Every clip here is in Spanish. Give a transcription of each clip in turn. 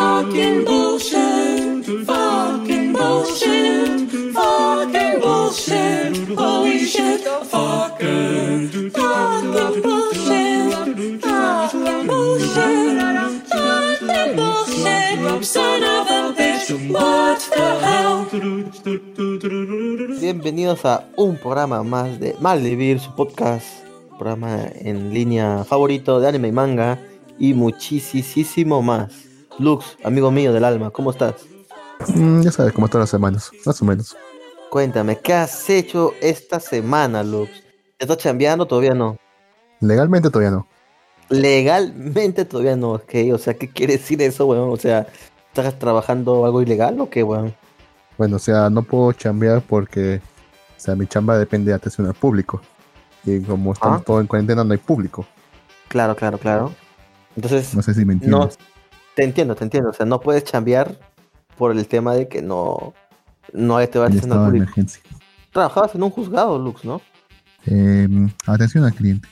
Fucking bullshit. Fucking bullshit. Fucking bullshit. Bienvenidos a un programa más de Malvivir, su podcast, programa en línea favorito de anime y manga y muchísimo más. Lux, amigo mío del alma, ¿cómo estás? Mm, ya sabes cómo están las semanas, más o menos. Cuéntame, ¿qué has hecho esta semana, Lux? ¿Estás chambeando? Todavía no. Legalmente todavía no. Legalmente todavía no, ok. O sea, ¿qué quiere decir eso, weón? O sea, ¿estás trabajando algo ilegal o qué, weón? Bueno, o sea, no puedo chambear porque, o sea, mi chamba depende de atención al público. Y como estamos Ah. todos en cuarentena, no hay público. Claro, claro, claro. Entonces, No sé si me no, entiendes. Te entiendo, te entiendo. O sea, no puedes chambear por el tema de que no, no te va de público. emergencia. Trabajabas en un juzgado, Lux, ¿no? Eh, atención al cliente.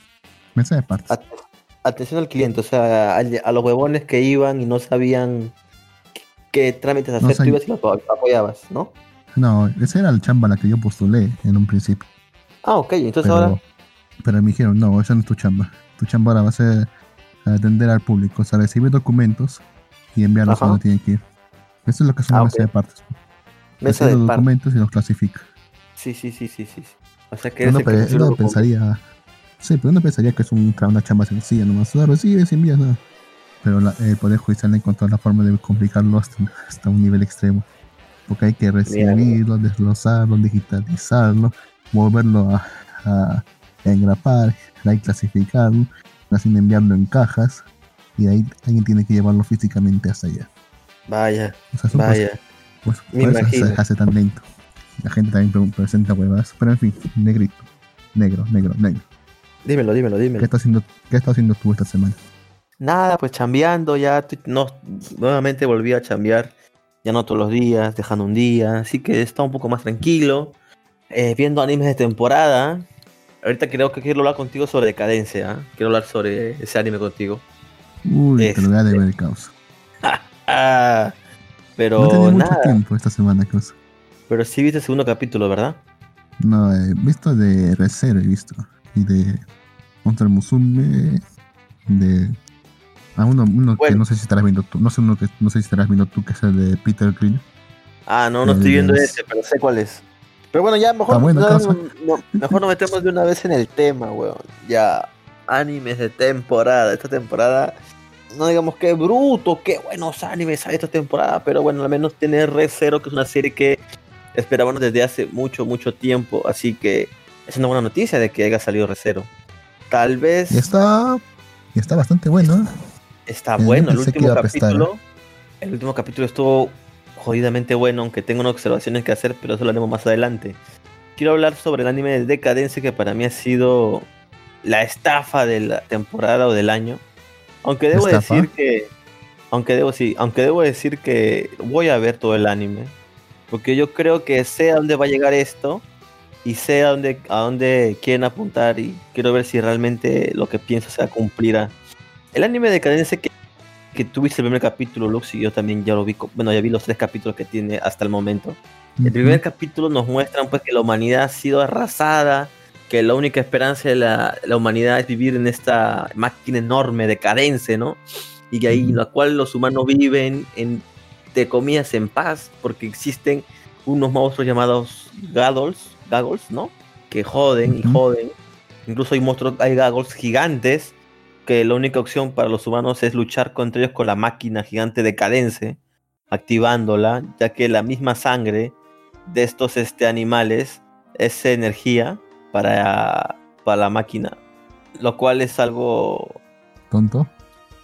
Mensaje de partes. At- atención al cliente, o sea, a, a los huevones que iban y no sabían qué, qué trámites hacer, No tú sab- ibas y los apo- apoyabas, ¿no? No, esa era la chamba a la que yo postulé en un principio. Ah, ok, entonces Pero, ahora, pero me dijeron, no, esa no es tu chamba. Tu chamba ahora va a ser atender al público, o sea, recibir documentos y enviarlos a donde tienen que ir. Eso es lo que una Ah, ok. de partes. mesa de los par. documentos y los clasifica. Sí, sí, sí, sí, sí. O sea, que Uno, pe- uno pensaría, sí, pero uno pensaría que es un, una chamba sencilla, nomás o sea, recibes y envías nada. Pero la- el Poder Judicial ha encontrado la forma de complicarlo hasta, hasta un nivel extremo. Porque hay que recibirlo, desglosarlo, digitalizarlo, volverlo a, a engrapar, ahí clasificarlo, así enviarlo en cajas y ahí alguien tiene que llevarlo físicamente hasta allá. Vaya, O sea, son vaya. cosas- pues, Me por eso se hace tan lento. La gente también pre- presenta huevas. Pero en fin, negrito. Negro, negro, negro. Dímelo, dímelo, ¿Qué dímelo. está haciendo, qué está haciendo tú esta semana? Nada, pues chambeando ya, no, nuevamente volví a chambear, ya no todos los días, dejando un día, así que está un poco más tranquilo, eh, viendo animes de temporada. Ahorita creo que quiero hablar contigo sobre decadencia, ¿ah? quiero hablar sobre ese anime contigo. Uy, te lo voy a Este. deber caos. Ah, pero No tenía mucho nada, tiempo esta semana, cosa. pero sí viste el segundo capítulo, ¿verdad? No, he visto de Recero, he visto. Y de Monster Musume. De. Ah, uno, uno que no sé si estarás viendo tú. No sé, uno que, no sé si estarás viendo tú, que es el de Peter Green. Ah, no, no estoy viendo Es- ese, pero sé cuál es. Pero bueno, ya mejor, no, no- mejor nos metemos de una vez en el tema, weón. Ya, animes de temporada. Esta temporada, no digamos que bruto, qué buenos animes hay esta temporada, pero bueno, al menos tiene Red Zero, que es una serie que esperábamos desde hace mucho, mucho tiempo. Así que es una buena noticia de que haya salido Red Zero. Tal vez Y está. Y está bastante bueno, ¿eh? Está Eh, bueno, el último apestar, capítulo. El último capítulo estuvo jodidamente bueno, aunque tengo unas observaciones que hacer, pero eso lo haremos más adelante. Quiero hablar sobre el anime de Decadencia, que para mí ha sido la estafa de la temporada o del año. Aunque debo ¿Estafa? decir que. Aunque debo, sí, aunque debo decir que voy a ver todo el anime. Porque yo creo que sé a dónde va a llegar esto. Y sé a dónde, a dónde quieren apuntar. Y quiero ver si realmente lo que pienso se cumplirá. El anime de Decadencia que, que tuviste el primer capítulo, Lux, y yo también ya lo vi. Bueno, ya vi los tres capítulos que tiene hasta el momento. El primer capítulo nos muestran pues que la humanidad ha sido arrasada, que la única esperanza de la, la humanidad es vivir en esta máquina enorme de cadencia, ¿no? Y que ahí en la cual los humanos viven en de comillas en paz, porque existen unos monstruos llamados Gaddles, Gaggles, ¿no? Que joden y joden. Incluso hay monstruos, hay Gaggles gigantes, que la única opción para los humanos es luchar contra ellos con la máquina gigante de cadencia, activándola, ya que la misma sangre de estos este, animales es energía para, para la máquina. Lo cual es algo... Tonto.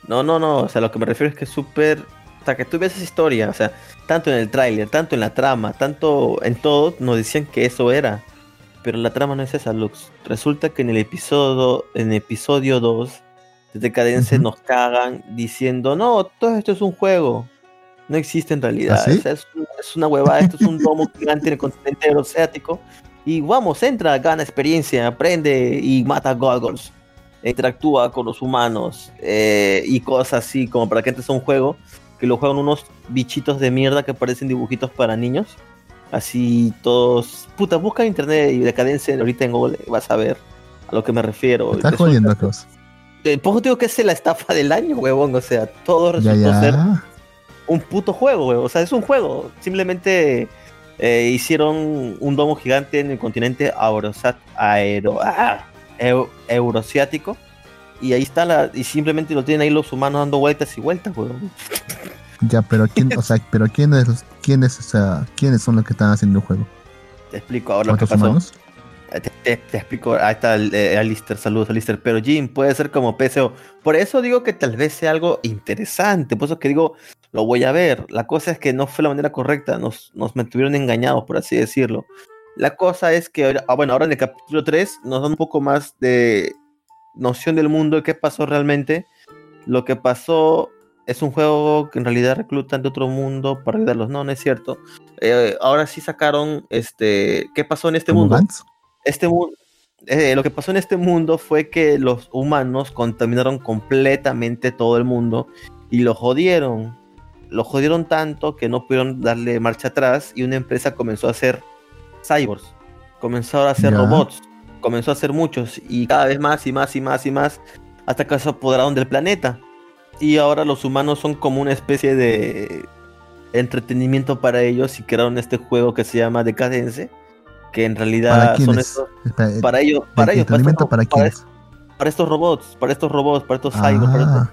No, no, no. O sea, lo que me refiero es que es súper... O sea, que tú ves esa historia. O sea, tanto en el tráiler, tanto en la trama, tanto en todo, nos decían que eso era. Pero la trama no es esa, Lux. Resulta que en el episodio, en episodio 2 de Decadencia Ujú. nos cagan diciendo, no, todo esto es un juego. No existe en realidad. ¿Ah, sí? O sea, es, es una huevada, esto es un domo gigante en el continente euroasiático. Y vamos, entra, gana experiencia, aprende y mata goggles. interactúa con los humanos eh, y cosas así, como para que entres a un juego. que lo juegan unos bichitos de mierda que parecen dibujitos para niños. Así todos. Puta, busca en internet y decadencia ahorita en Google, vas a ver a lo que me refiero. Estás jodiendo, Klaus. Pues digo que es la estafa del año, huevón. O sea, todo Ya, resultó ser un puto juego, huevón. O sea, es un juego. Simplemente eh, hicieron un domo gigante en el continente Aurosat, aero, ah, eu- euroasiático. Y ahí está la. Y simplemente lo tienen ahí los humanos dando vueltas y vueltas, huevón. Ya, pero quién, o sea, pero quiénes, quiénes, o sea, quiénes son los que están haciendo el juego? Te explico ahora lo que ¿Otros pasó. humanos? Te, te- te explico, ahí está eh, Alistair, saludos Alistair, pero Jim puede ser como PSO. Por eso digo que tal vez sea algo interesante, por eso que digo, lo voy a ver. La cosa es que no fue la manera correcta, nos, nos mantuvieron engañados, por así decirlo. La cosa es que, ahora- ah, bueno, ahora en el capítulo 3 nos dan un poco más de noción del mundo, de qué pasó realmente. Lo que pasó es un juego que en realidad reclutan de otro mundo para ayudarlos, no, no es cierto. Eh, ahora sí sacaron, este, ¿qué pasó en este ¿Como mundo? Este mundo, lo que pasó en este mundo fue que los humanos contaminaron completamente todo el mundo y lo jodieron. Lo jodieron tanto que no pudieron darle marcha atrás y una empresa comenzó a hacer cyborgs, comenzó a hacer robots, comenzó a hacer muchos y cada vez más y más y más y más hasta que se apoderaron del planeta. Y ahora los humanos son como una especie de entretenimiento para ellos y crearon este juego que se llama Decadence, que en realidad ¿Para son quiénes? estos, eh, para ellos, para ¿el ellos, para estos, para para, quiénes? para estos robots, para estos robots, para estos cyborgs, para estos- Ah,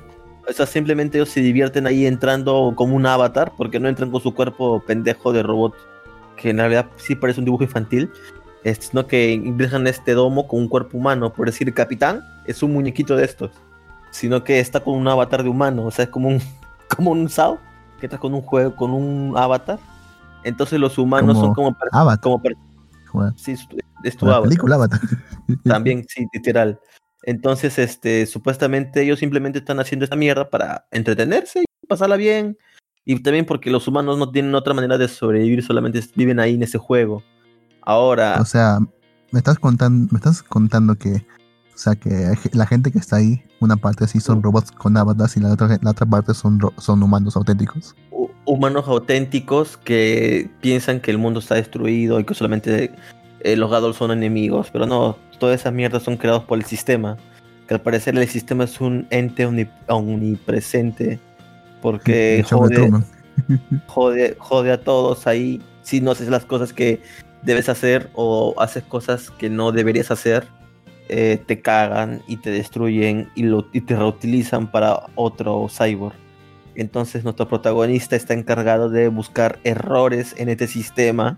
o sea, simplemente ellos se divierten ahí entrando como un avatar, porque no entran con su cuerpo pendejo de robot, que en realidad sí parece un dibujo infantil, es- sino que ingresan este domo con un cuerpo humano, por decir, el capitán es un muñequito de estos, sino que está con un avatar de humano, o sea, es como un, como un SAO, que está con un juego, con un avatar. Entonces los humanos Como son como, Avatar. como Sí, es tu- es tu la avatar. película Avatar. También, sí, literal. Entonces, este, supuestamente ellos simplemente están haciendo esta mierda para entretenerse y pasarla bien. Y también porque los humanos no tienen otra manera de sobrevivir, solamente viven ahí en ese juego. Ahora, O sea, me estás contando, me estás contando que, o sea, que la gente que está ahí, una parte sí son robots con avatars y la otra, la otra parte son, son humanos auténticos. hu- humanos auténticos que piensan que el mundo está destruido y que solamente eh, los Gadol son enemigos, pero no, todas esas mierdas son creados por el sistema. Que al parecer el sistema es un ente omni- omnipresente porque jode, jode, jode a todos ahí si no haces las cosas que debes hacer o haces cosas que no deberías hacer, eh, te cagan y te destruyen y, lo, y te reutilizan para otro cyborg. Entonces nuestro protagonista está encargado de buscar errores en este sistema,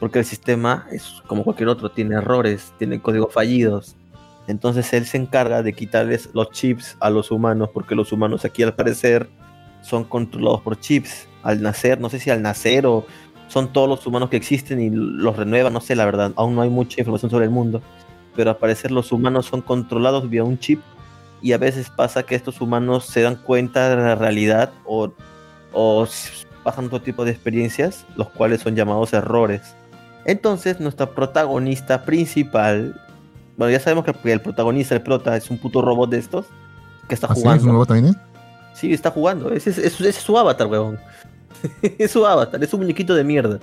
porque el sistema es como cualquier otro, tiene errores, tiene códigos fallidos. Entonces él se encarga de quitarles los chips a los humanos, porque los humanos aquí al parecer son controlados por chips al nacer, no sé si al nacer o son todos los humanos que existen y los renuevan, no sé la verdad, aún no hay mucha información sobre el mundo, pero al parecer los humanos son controlados vía un chip y a veces pasa que estos humanos se dan cuenta de la realidad o, o pasan otro tipo de experiencias, los cuales son llamados errores. Entonces nuestra protagonista principal, bueno ya sabemos que el protagonista, el prota, es un puto robot de estos que está ¿Ah, sí? ¿Es jugando. un robot también? Sí, está jugando. Ese es, su avatar, weón. es su avatar, es un muñequito de mierda.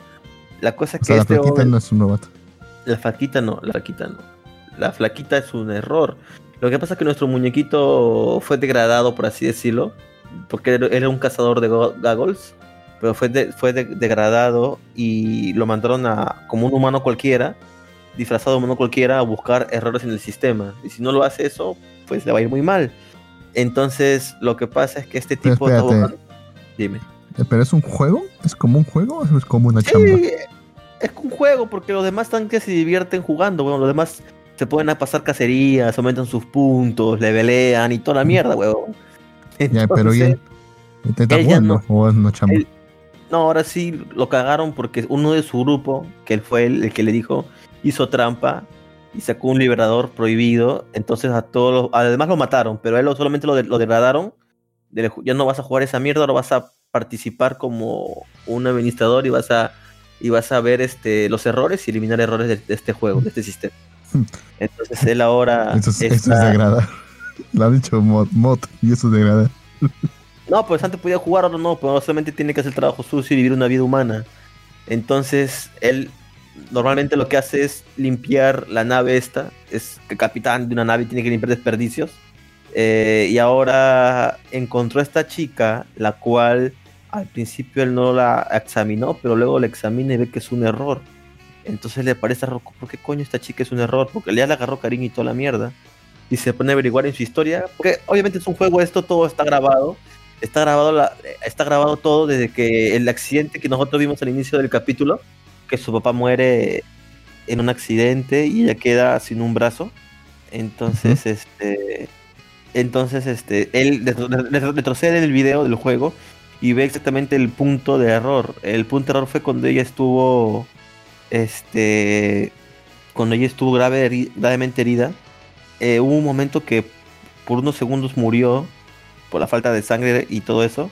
La cosa es O que sea, la este flaquita hombre- no es un robot. la flaquita no, la flaquita no. La flaquita es un error. Lo que pasa es que nuestro muñequito fue degradado, por así decirlo, porque era- un cazador de go- gaggles, pero fue, de- fue de- degradado y lo mandaron a, como un humano cualquiera, disfrazado de humano cualquiera, a buscar errores en el sistema. Y si no lo hace eso, pues le va a ir muy mal. Entonces, lo que pasa es que este tipo Dime. Eh, ¿Pero es un juego? ¿Es como un juego o es como una chamba? Sí, es un juego, porque los demás están que se divierten jugando, weón. Los demás se pueden pasar cacerías, aumentan sus puntos, levelean y toda la mierda, weón. Ya, pero Entonces, ¿y ¿Te está ya jugando o es una chamba? él- No, ahora sí lo cagaron porque uno de su grupo, que él fue el, el que le dijo, hizo trampa y sacó un liberador prohibido. Entonces a todos los- además lo mataron, pero a él solamente lo, de- lo degradaron. de- ya no vas a jugar esa mierda, ahora vas a participar como un administrador y vas a y vas a ver este los errores y eliminar errores de, de este juego, de este sistema. Entonces él ahora Eso es, eso es está- degradar. Lo ha dicho mod, mod y eso es degradar. No, pues antes podía jugar, ahora no, pero solamente tiene que hacer trabajo sucio y vivir una vida humana. Entonces, él normalmente lo que hace es limpiar la nave esta, es el capitán de una nave tiene que limpiar desperdicios. Eh, y ahora encontró a esta chica, la cual al principio él no la examinó, pero luego la examina y ve que es un error. Entonces le parece raro, ¿por qué coño esta chica es un error? Porque ya le agarró cariño y toda la mierda. Y se pone a averiguar en su historia, porque obviamente es un juego, esto todo está grabado. Está grabado, la, está grabado todo desde que el accidente que nosotros vimos al inicio del capítulo, que su papá muere en un accidente y ella queda sin un brazo. Entonces, este, entonces, este, él retrocede en el video del juego y ve exactamente el punto de error. El punto de error fue cuando ella estuvo, este, cuando ella estuvo grave, gravemente herida. Eh, hubo un momento que por unos segundos murió por la falta de sangre y todo eso.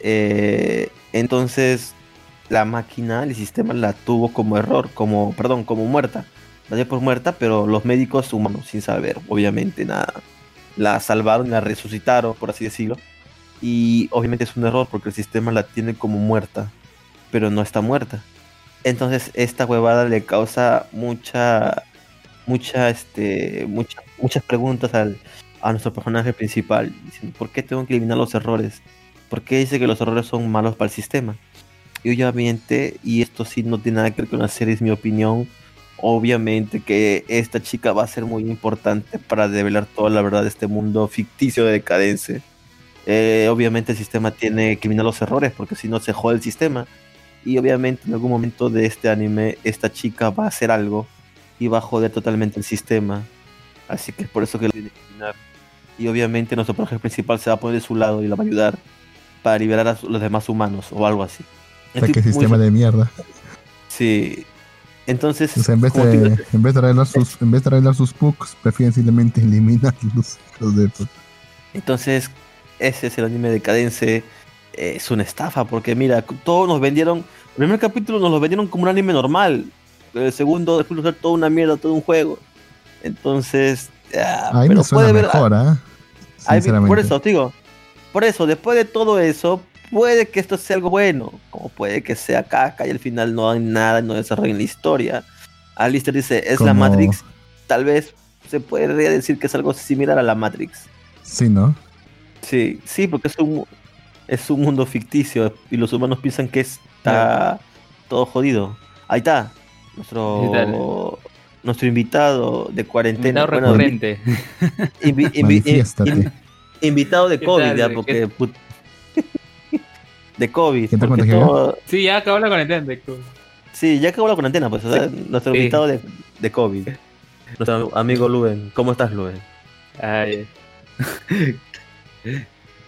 Eh, entonces la máquina, el sistema la tuvo como error, como, perdón, como muerta. La dio por muerta, pero los médicos humanos, sin saber, obviamente, nada, la salvaron, la resucitaron, por así decirlo. Y obviamente es un error porque el sistema la tiene como muerta, pero no está muerta. Entonces esta huevada le causa mucha, mucha, este, mucha, muchas preguntas al, a nuestro personaje principal. Diciendo, ¿por qué tengo que eliminar los errores? ¿Por qué dice que los errores son malos para el sistema? Y obviamente, y esto sí no tiene nada que ver con la serie, es mi opinión, obviamente que esta chica va a ser muy importante para develar toda la verdad de este mundo ficticio de decadencia. Eh, obviamente el sistema tiene que eliminar los errores porque si no se jode el sistema. Y obviamente en algún momento de este anime esta chica va a hacer algo y va a joder totalmente el sistema. Así que es por eso que lo tiene que eliminar. Y obviamente nuestro personaje principal se va a poner de su lado y la va a ayudar para liberar a los demás humanos o algo así. O sea, qué sistema de mierda. Sí. Entonces, O sea, en vez de, te- en vez de arreglar sus, en vez de arreglar sus bugs, prefieren simplemente eliminar los, de Entonces, ese es el anime decadence. eh, es una estafa, porque mira, todos nos vendieron. El primer capítulo nos lo vendieron como un anime normal. El segundo, después de ser toda una mierda, todo un juego. Entonces, ah, Ahí pero me puede ver- mejor, ¿ah? Ahí- Sinceramente. por eso, digo, por eso, después de todo eso, puede que esto sea algo bueno, como puede que sea caca y al final no hay nada, no desarrollen la historia. Alistair dice, es la Matrix, tal vez se podría decir que es algo similar a la Matrix. Sí, ¿no? Sí, sí, porque es un, es un mundo ficticio y los humanos piensan que está todo jodido. Ahí está, nuestro, nuestro invitado de cuarentena. Invitado bueno, recurrente. invi- invi- invitado de ¿Qué COVID, tal? ya, ¿Qué- porque. de COVID. Sí, ya acabó la cuarentena. de- Sí, ya acabó la cuarentena, pues. o sea, nuestro Sí. invitado de, de COVID. Nuestro amigo Luen. ¿Cómo estás, Luen? Ay.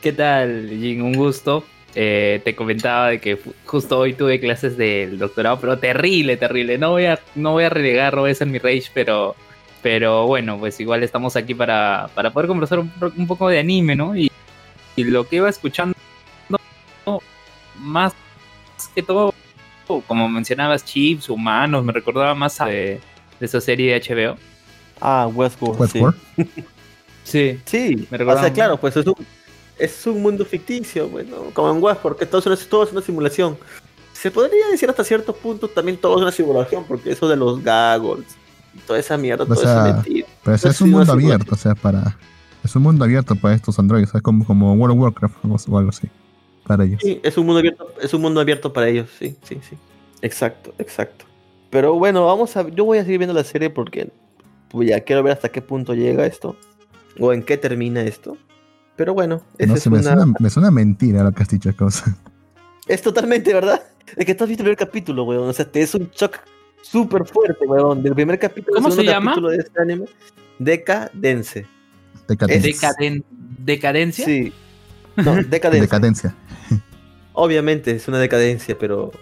¿Qué tal, Jin? Un gusto. Eh, te comentaba de que justo hoy tuve clases del doctorado, pero terrible, terrible. No voy a, no voy a renegar, no voy a hacer mi rage, pero, pero bueno, pues igual estamos aquí para, para poder conversar un, po- un poco de anime, ¿no? Y, y lo que iba escuchando, más que todo, como mencionabas, chips, humanos, me recordaba más a de, de esa serie de HBO. Ah, Westworld. Westworld. Sí. Sí, Sí, Me o recordaba sea, claro, pues es un, es un mundo ficticio, bueno, como en Westworld, que todo es, una, todo es una simulación. Se podría decir hasta cierto punto también todo es una simulación, porque eso de los gaggles, toda esa mierda, todo sea, eso es mentira. Pero Pues es un mundo abierto, o sea, para. Es un mundo abierto para estos androides, es como, como World of Warcraft o algo así. Para ellos. Sí, es un mundo abierto, es un mundo abierto para ellos, sí, sí, sí. Exacto, exacto. Pero bueno, vamos a yo voy a seguir viendo la serie porque pues, ya quiero ver hasta qué punto llega esto o en qué termina esto. Pero bueno, esa No es, sé, me, una- suena, me suena mentira lo que has dicho, cosa. es totalmente verdad. Es que tú has visto el primer capítulo, weón. O sea, te es un shock súper fuerte, weón. Del primer capítulo ¿Cómo se llama? capítulo de este anime. Decadense. Decadencia. Decaden- ¿Decadencia? Sí. No, decadencia. Decadencia. Obviamente es una decadencia, pero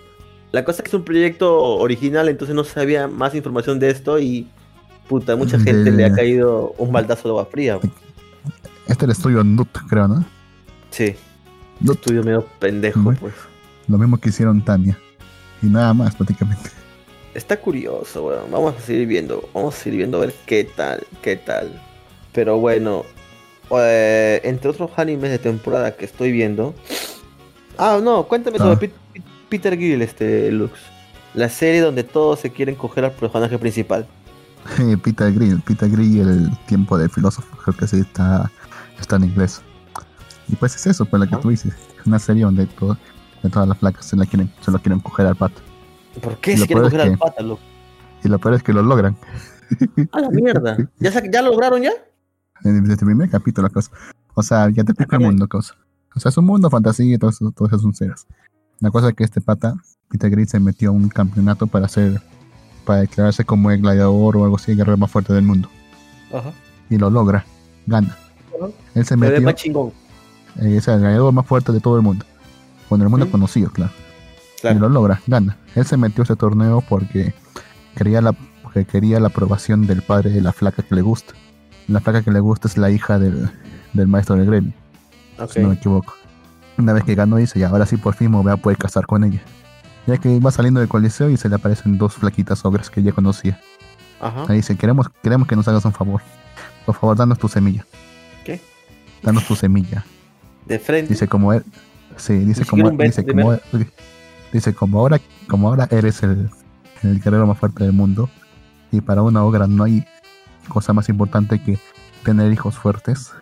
la cosa es que es un proyecto original, entonces no sabía más información de esto y puta, mucha gente le ha caído un baldazo de agua fría. Este es el estudio Nut, creo, ¿no? Sí, Nut. estudio medio pendejo, Bueno. pues. Lo mismo que hicieron Tania. Y nada más, prácticamente. Está curioso, weón. Vamos a seguir viendo, vamos a seguir viendo a ver qué tal, qué tal. Pero bueno, eh, entre otros animes de temporada que estoy viendo. Ah, no, cuéntame Ah. sobre Pit- Peter Gill, este Lux. La serie donde todos se quieren coger al personaje principal. Peter Grill, Peter Grill, el tiempo del filósofo, creo que sí está, está en inglés. Y pues es eso, pues lo que Ah. tú dices, una serie donde, todo, de todas las placas se, la quieren, se lo quieren coger al pato. ¿Por qué se quieren es coger al que- pata, Lux? Y lo peor es que lo logran. A la mierda. ¿Ya, sa- ¿Ya lo lograron ya? Desde el primer capítulo, cosa. O sea, ya te explico el mundo, cosa. O sea, es un mundo fantasía y todo eso, todo eso son ceras. La cosa es que este pata, Peter Grill, se metió a un campeonato para hacer, para declararse como el gladiador o algo así, el guerrero más fuerte del mundo. Ajá. Y lo logra, gana. Él se Pero es metió, más chingón. eh, es el gladiador más fuerte de todo el mundo. Bueno, el mundo Mm. conocido, claro. Y lo logra, gana. Él se metió a ese torneo porque quería la, porque quería la aprobación del padre de la flaca que le gusta. La flaca que le gusta es la hija del, del maestro del gremio, si no me equivoco. Una vez que ganó, dice, ya ahora sí por fin me voy a poder casar con ella. Ya que va saliendo del coliseo y se le aparecen dos flaquitas ogras que ya conocía. Ajá. Ahí dice, queremos, queremos que nos hagas un favor. Por favor, danos tu semilla. Danos tu semilla. De frente. Dice como él, sí, dice como, dice como, dice como ahora, como ahora eres el, el guerrero más fuerte del mundo y para una ogra no hay cosa más importante que tener hijos fuertes.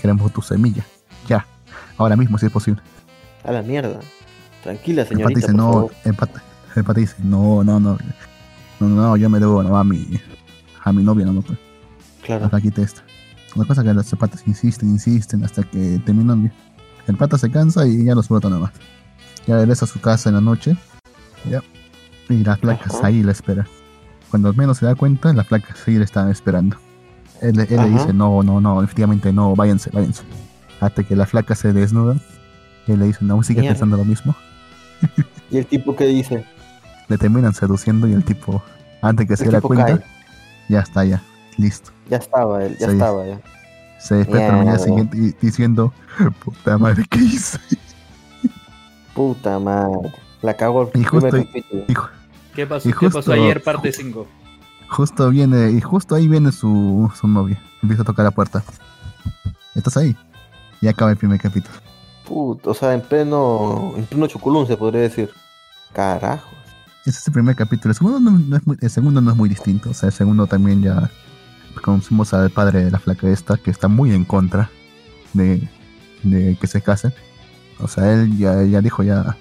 Queremos tu semilla, ya, ahora mismo si es posible. A la mierda. Tranquila, El señorita, dice por no, favor. el pata, el pata dice no, no, no, no, no, no, yo me debo no, a mi, a mi novia, no, no, pues, la Claro. flaquita esta. La cosa que los patas insisten, insisten hasta que terminan. El pata se cansa y ya los bota nada más. Ya regresa a su casa en la noche. Ya. Y las flacas Ajá. ahí la espera. Cuando menos se da cuenta, las flacas ahí le están esperando. Él, él le dice, no, no, no, efectivamente no, váyanse, váyanse. Hasta que las flacas se desnudan. Él le dice, no, sigue Mierda. pensando lo mismo. ¿Y el tipo que dice? Le terminan seduciendo y el tipo, antes que se El dé tipo cuenta, cae. ya está, ya, listo. Ya estaba él, ya estaba ya. Se despierta al mañana siguiente diciendo, puta madre, ¿qué hice? Puta madre. La cagó el Y justo. Y ¿Qué pasó, Y ¿Qué pasó ayer, parte 5? justo viene, y justo ahí viene su, su novia. Empieza a tocar la puerta. ¿Estás ahí? Y acaba el primer capítulo. Puta, o sea, en pleno, en pleno chuculún se podría decir. Carajo. Ese es el primer capítulo. El segundo no, no es muy, el segundo no es muy distinto. O sea, el segundo también ya conocimos al padre de la flaca esta, que está muy en contra de, de que se casen. O sea, él ya, ya dijo ya,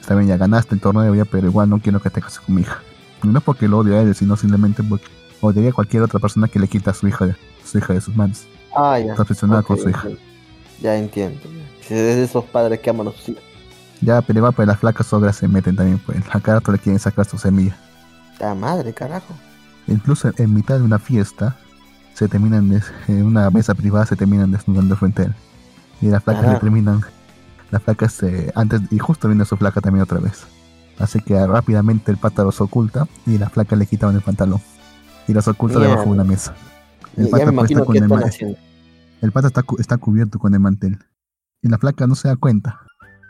está bien, ya ganaste el torneo ya, pero igual no quiero que te cases con mi hija. Y no porque lo odio a él, sino simplemente porque odiaría a cualquier otra persona que le quita a su hija de, su hija de sus manos. Ah, ya. Está obsesionada con su hija. Ya entiendo. Si es de esos padres que aman a sus hijos. Ya, pero igual pues las flacas sogras se meten también, pues a cada le quieren sacar su semilla. La madre, carajo. Incluso en mitad de una fiesta, se terminan, des- en una mesa privada se terminan desnudando frente a él. Y las flacas Ajá. le terminan, las flacas se- antes, y justo viene su flaca también otra vez. Así que rápidamente el pata los oculta y las flacas le quitaban el pantalón. Y los oculta debajo de una mesa. El pata pues, está con el, el pata está, está cubierto con el mantel. Y la flaca no se da cuenta.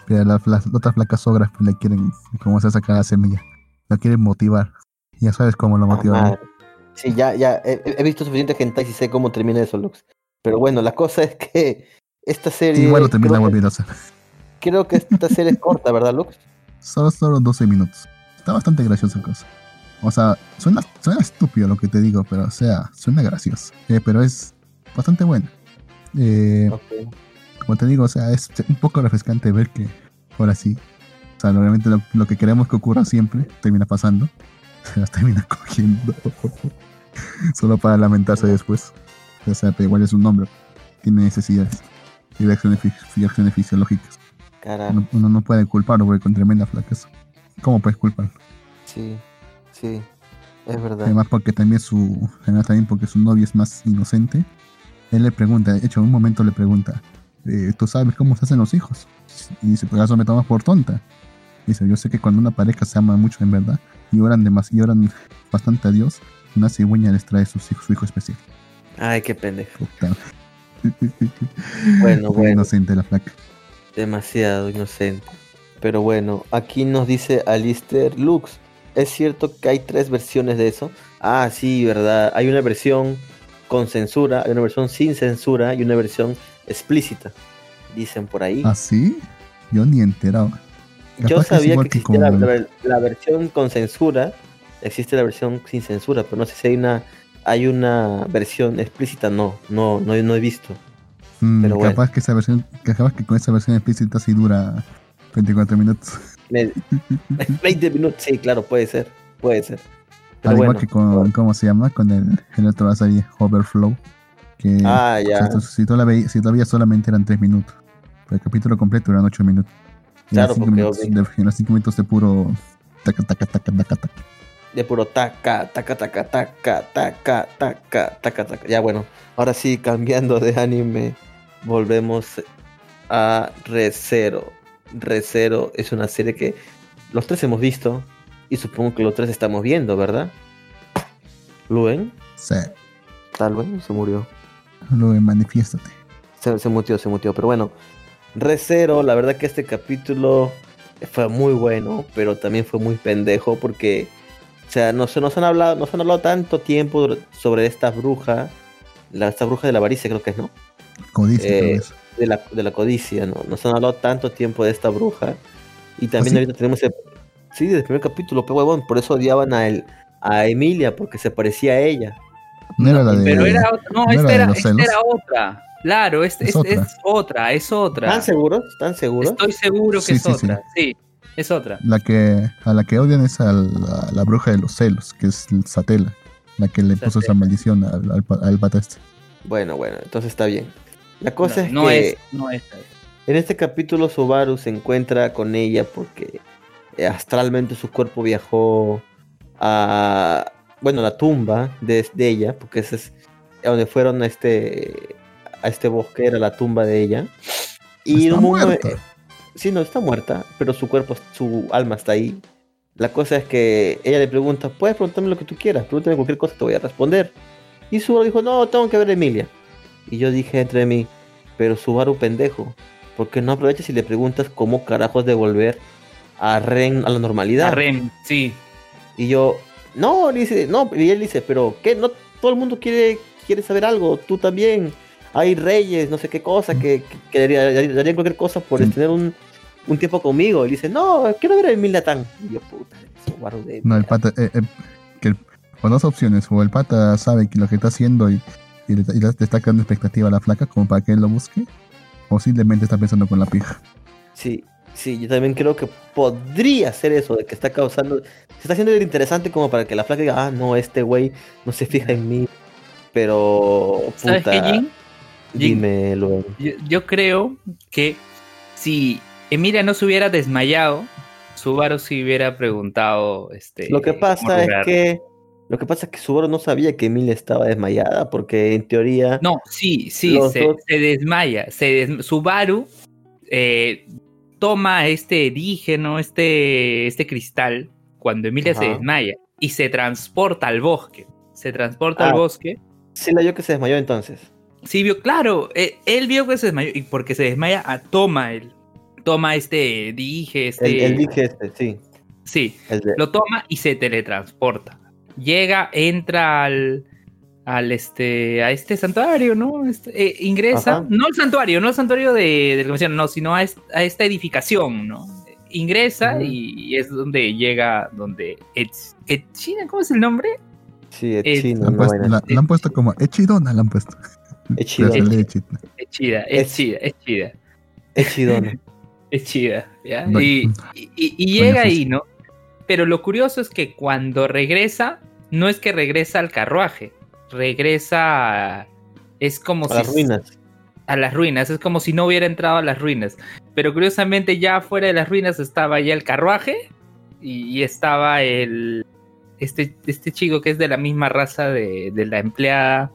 Pero la- las otras flacas sogras pues, le quieren, como se sacar la semilla, lo quieren motivar. Ya sabes cómo lo Ah, motivan. ¿no? Sí, ya, ya. He, he visto suficiente gente y sé cómo termina eso, Lux. Pero bueno, la cosa es que esta serie. Igual lo termina hacer. creo que esta serie es corta, ¿verdad, Lux? Solo, solo 12 minutos. Está bastante graciosa cosa. O sea, suena, suena estúpido lo que te digo, pero o sea, suena gracioso. Eh, pero es bastante bueno. Eh, Ok. como te digo, o sea, es un poco refrescante ver que ahora sí. O sea, realmente lo, lo que queremos que ocurra siempre termina pasando. Se las termina cogiendo. Solo para lamentarse después. O sea, pero igual es un hombre. Tiene necesidades y reacciones, fi- reacciones fisiológicas. Carajo. Uno, uno no puede culparlo porque con tremenda flaqueza. ¿Cómo puedes culparlo? Sí, sí. Es verdad. Además porque también su, además también porque su novia es más inocente. Él le pregunta, de hecho en un momento le pregunta, eh, ¿tú sabes cómo se hacen los hijos? Y dice, pues eso me tomas por tonta. Dice, yo sé que cuando una pareja se ama mucho en verdad y oran, demas- y oran bastante a Dios, una cigüeña les trae hijos, su hijo especial. Ay, qué pendejo. Bueno, bueno. inocente la flaca. Demasiado inocente. Pero bueno, aquí nos dice Alistair Lux. ¿Es cierto que hay tres versiones de eso? Ah, sí, verdad. Hay una versión con censura, hay una versión sin censura y una versión explícita. Dicen por ahí. ¿Ah, sí? Yo ni enterado. Yo sabía que existía la versión con censura, existe la versión sin censura, pero no sé si hay una hay una versión explícita, no, no, no, no he visto. Mm, pero bueno. capaz que esa versión, capaz que con esa versión explícita sí dura 24 minutos. Me- 20 minutos, sí, claro, puede ser, puede ser. Pero Al bueno, igual que con, ¿cómo se llama? Con el, el otro de la serie, Overflow. Que ah, o sea, ya, si, veías, si veías solamente eran 3 minutos. Pero el capítulo completo eran 8 minutos. Y Claro, porque minutos obvio. de, y los 5 minutos de puro taca, taca, taca, taca, taca. De puro taca, taca, taca, taca, taca, taca, taca, taca. Ya bueno, ahora sí, cambiando de anime, volvemos a ReZero. ReZero es una serie que los tres hemos visto y supongo que los tres estamos viendo, ¿verdad? Luen, Sí, tal vez se murió. luego manifiéstate. Se, se mutió, se mutió. Pero bueno, ReZero, la verdad que este capítulo fue muy bueno, pero también fue muy pendejo porque, o sea, nos, nos han hablado, nos han hablado tanto tiempo sobre esta bruja, la, esta bruja de la avaricia creo que es, ¿no? Codicia, Eh. De la, de la codicia, ¿no? Nos han hablado tanto tiempo de esta bruja y también sí? ahorita tenemos el, sí, desde el primer capítulo, pero huevón, por eso odiaban a, el, a Emilia porque se parecía a ella. No era la de. Pero era otra. No, ¿no esta era esta era otra. Claro, es, Es es, otra. es otra, es otra. ¿Están seguros? ¿Están seguros? Estoy seguro que Sí, es sí, sí. otra. Sí. Es otra. La que, a la que odian es a la, la bruja de los celos, que es Satela, la que le puso esa maldición al, al, pa- al pata este. Bueno, bueno, entonces está bien. La cosa no, es no que es, no es. en este capítulo Subaru se encuentra con ella porque eh, astralmente su cuerpo viajó a, bueno, la tumba de, de ella, porque ese es a donde fueron a este, a este bosque, era la tumba de ella. Y en un sí, no, está muerta, pero su cuerpo, su alma está ahí. La cosa es que ella le pregunta, puedes preguntarme lo que tú quieras, pregúntame cualquier cosa, te voy a responder. Y Subaru dijo, no, tengo que ver a Emilia. Y yo dije entre mí, pero Subaru pendejo, ¿por qué no aprovechas y le preguntas cómo carajos devolver a Ren a la normalidad? A Rem, sí. Y yo, no, le dice, no, y él dice, pero ¿qué? No, todo el mundo quiere, quiere saber algo, tú también. Hay reyes, no sé qué cosa, que, que, que darían darían cualquier cosa por Sí. tener un, un tiempo conmigo. Y dice, no, quiero ver a Emilia Tan. Y yo, puta, Subaru de No, el pata, eh, eh, que el- con dos opciones, o el pata sabe que lo que está haciendo y, y le, y le está creando expectativa a la flaca como para que él lo busque, o simplemente está pensando con la pija. Sí, sí, yo también creo que podría ser eso, de que está causando, se está haciendo el interesante como para que la flaca diga, ah, no, este güey no se fija en mí, pero ¿Sabes puta, qué, Jin? Dime luego. Yo, yo creo que si Emilia no se hubiera desmayado, Subaru se hubiera preguntado. Este, Lo que pasa es que, lo que pasa es que Subaru no sabía que Emilia estaba desmayada, porque en teoría, No, sí, sí, se, dos- se desmaya. Se des- Subaru eh, toma este dígeno, este, este cristal, cuando Emilia se desmaya y se transporta al bosque. Se transporta Ah. al bosque. sí la yo que se desmayó entonces. Sí, vio, claro, eh, él vio que se desmayó y porque se desmaya, ah, toma él. Toma este dije, este. El, el dije este, sí, Sí, de- lo toma y se teletransporta. Llega, entra al, al este, a este santuario, ¿no? Este, eh, ingresa, Ajá. no el santuario, no el santuario de, de la convención, no, sino a, est- a esta edificación, ¿no? Ingresa y, es donde llega, donde Ech- Echina, ¿cómo es el nombre? sí, La la, así. la han puesto como Echidona, la han puesto. Lee Echidona. Es chida, es Es- chida, es chida, Es chidona. es chida, Y, y- llega ahí, frase. ¿no? Pero lo curioso es que cuando regresa, no es que regresa al carruaje, regresa a- es como A las si ruinas. a las ruinas, es como si no hubiera entrado a las ruinas. Pero curiosamente ya fuera de las ruinas estaba ya el carruaje y, y estaba el este, este chico que es de la misma raza de, de la empleada.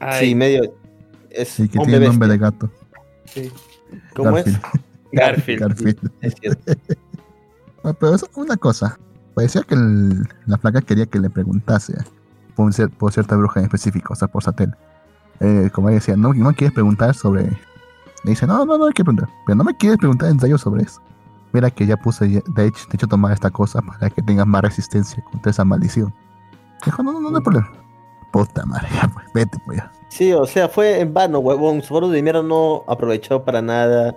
Ay, Sí, medio, es Sí, que hombre tiene nombre de gato. Sí. ¿Cómo es? Garfield. Garfield. Es cierto. Ah, Pero es una cosa. Parecía que el- la flaca quería que le preguntase por, cier- por cierta bruja en específico, o sea, por Satel. Eh, como ella decía, no, no quieres preguntar sobre. Le dice, no, no, no hay que preguntar. Pero no me quieres preguntar en serio sobre eso. Mira que ya puse, de hecho, de hecho, tomar esta cosa para que tengas más resistencia contra esa maldición. Dijo, no, no, no, no hay problema. Puta madre, ya, pues, vete, pues ya. Sí, o sea, fue en vano, huevón. Subaru de mierda no aprovechó para nada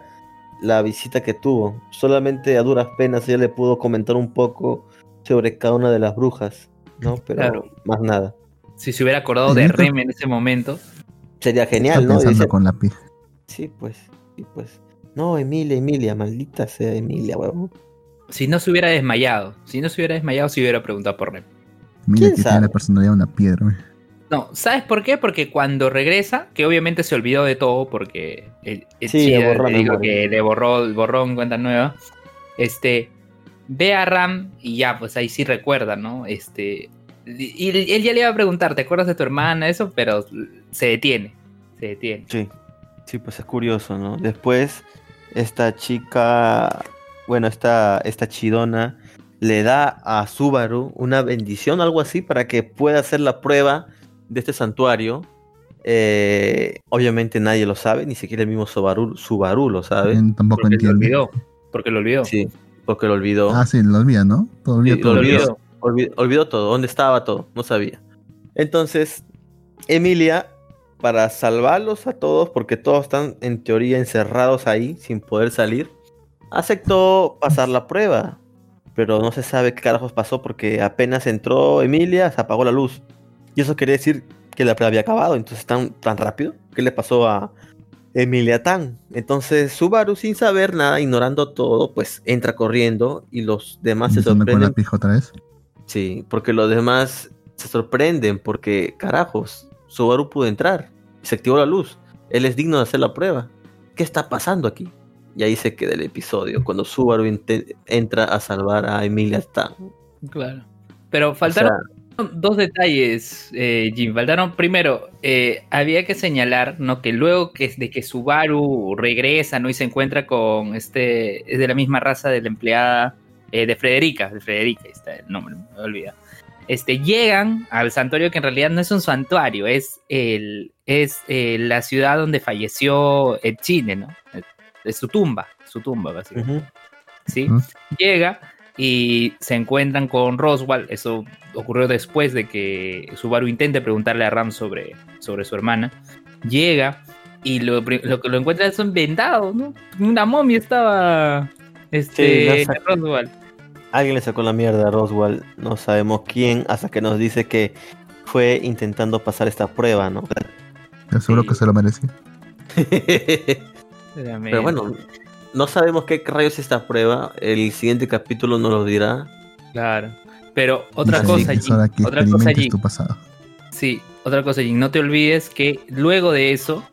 la visita que tuvo. Solamente a duras penas ella le pudo comentar un poco sobre cada una de las brujas, ¿no? Pero Claro. más nada. Si se hubiera acordado de Rem en ese momento. Sería Está genial, ¿no? pensando Dice- con la pi. Sí, pues, sí, pues. No, Emilia, Emilia, maldita sea Emilia, huevón. Si no se hubiera desmayado. Si no se hubiera desmayado, se hubiera preguntado por Rem. Mira ¿Quién que sabe? tiene la personalidad de una piedra. No, ¿sabes por qué? Porque cuando regresa, que obviamente se olvidó de todo porque el, el Sí, le borró le la dijo memoria. que le borró borrón cuenta nueva. Este ve a Ram y ya, pues ahí sí recuerda, ¿no? Este y, y él ya le iba a preguntar, ¿te acuerdas de tu hermana? Eso, pero se detiene. Se detiene. Sí, sí, pues es curioso, ¿no? Después, esta chica, bueno, esta, esta chidona le da a Subaru una bendición, algo así, para que pueda hacer la prueba de este santuario. Eh, obviamente nadie lo sabe, ni siquiera el mismo Subaru, Subaru lo sabe. Tampoco Porque lo entiende. olvidó. Porque lo olvidó. Sí, porque lo olvidó. Ah, sí, lo olvida, ¿no? Todo Sí, todo. lo Lo olvidó. olvidó. Olvi- olvidó todo, dónde estaba todo, no sabía. Entonces, Emilia, para salvarlos a todos, porque todos están en teoría encerrados ahí sin poder salir, aceptó pasar la prueba. Pero no se sabe qué carajos pasó porque apenas entró Emilia, se apagó la luz. Y eso quiere decir que la prueba había acabado. Entonces, tan, tan rápido. ¿Qué le pasó a Emilia Tan? Entonces, Subaru, sin saber nada, ignorando todo, pues entra corriendo y los demás se sorprenden otra vez. Sí, porque los demás se sorprenden porque, carajos, Subaru pudo entrar y se activó la luz. Él es digno de hacer la prueba. ¿Qué está pasando aquí? Y ahí se queda el episodio, cuando Subaru entra a salvar a Emilia Stan. Claro. Pero faltaron dos detalles, eh, Jim. Faltaron, primero, eh, había que señalar, ¿no? Que luego que, de que Subaru regresa, ¿no? Y se encuentra con este, es de la misma raza de la empleada eh, de Frederica, de Frederica, ahí está el nombre, me olvida. Este, llegan al santuario que en realidad no es un santuario, es, el, es eh, la ciudad donde falleció el Chile, ¿no? Es su tumba, su tumba, básicamente. Ujú. ¿sí? Ujú. Llega y se encuentran con Roswell. Eso ocurrió después de que Subaru intente preguntarle a Ram sobre, sobre su hermana. Llega y lo, pri- lo que lo encuentra es un vendado, ¿no? Una momia estaba este, Sí. Roswell. Alguien le sacó la mierda a Roswell, no sabemos quién, hasta que nos dice que fue intentando pasar esta prueba, ¿no? Sí. que se lo merecía. Pero bueno, no sabemos qué rayos es esta prueba. El siguiente capítulo nos lo dirá. Claro. Pero otra cosa, que otra cosa, tu pasado. Sí, otra cosa, Jin, no te olvides que luego de eso,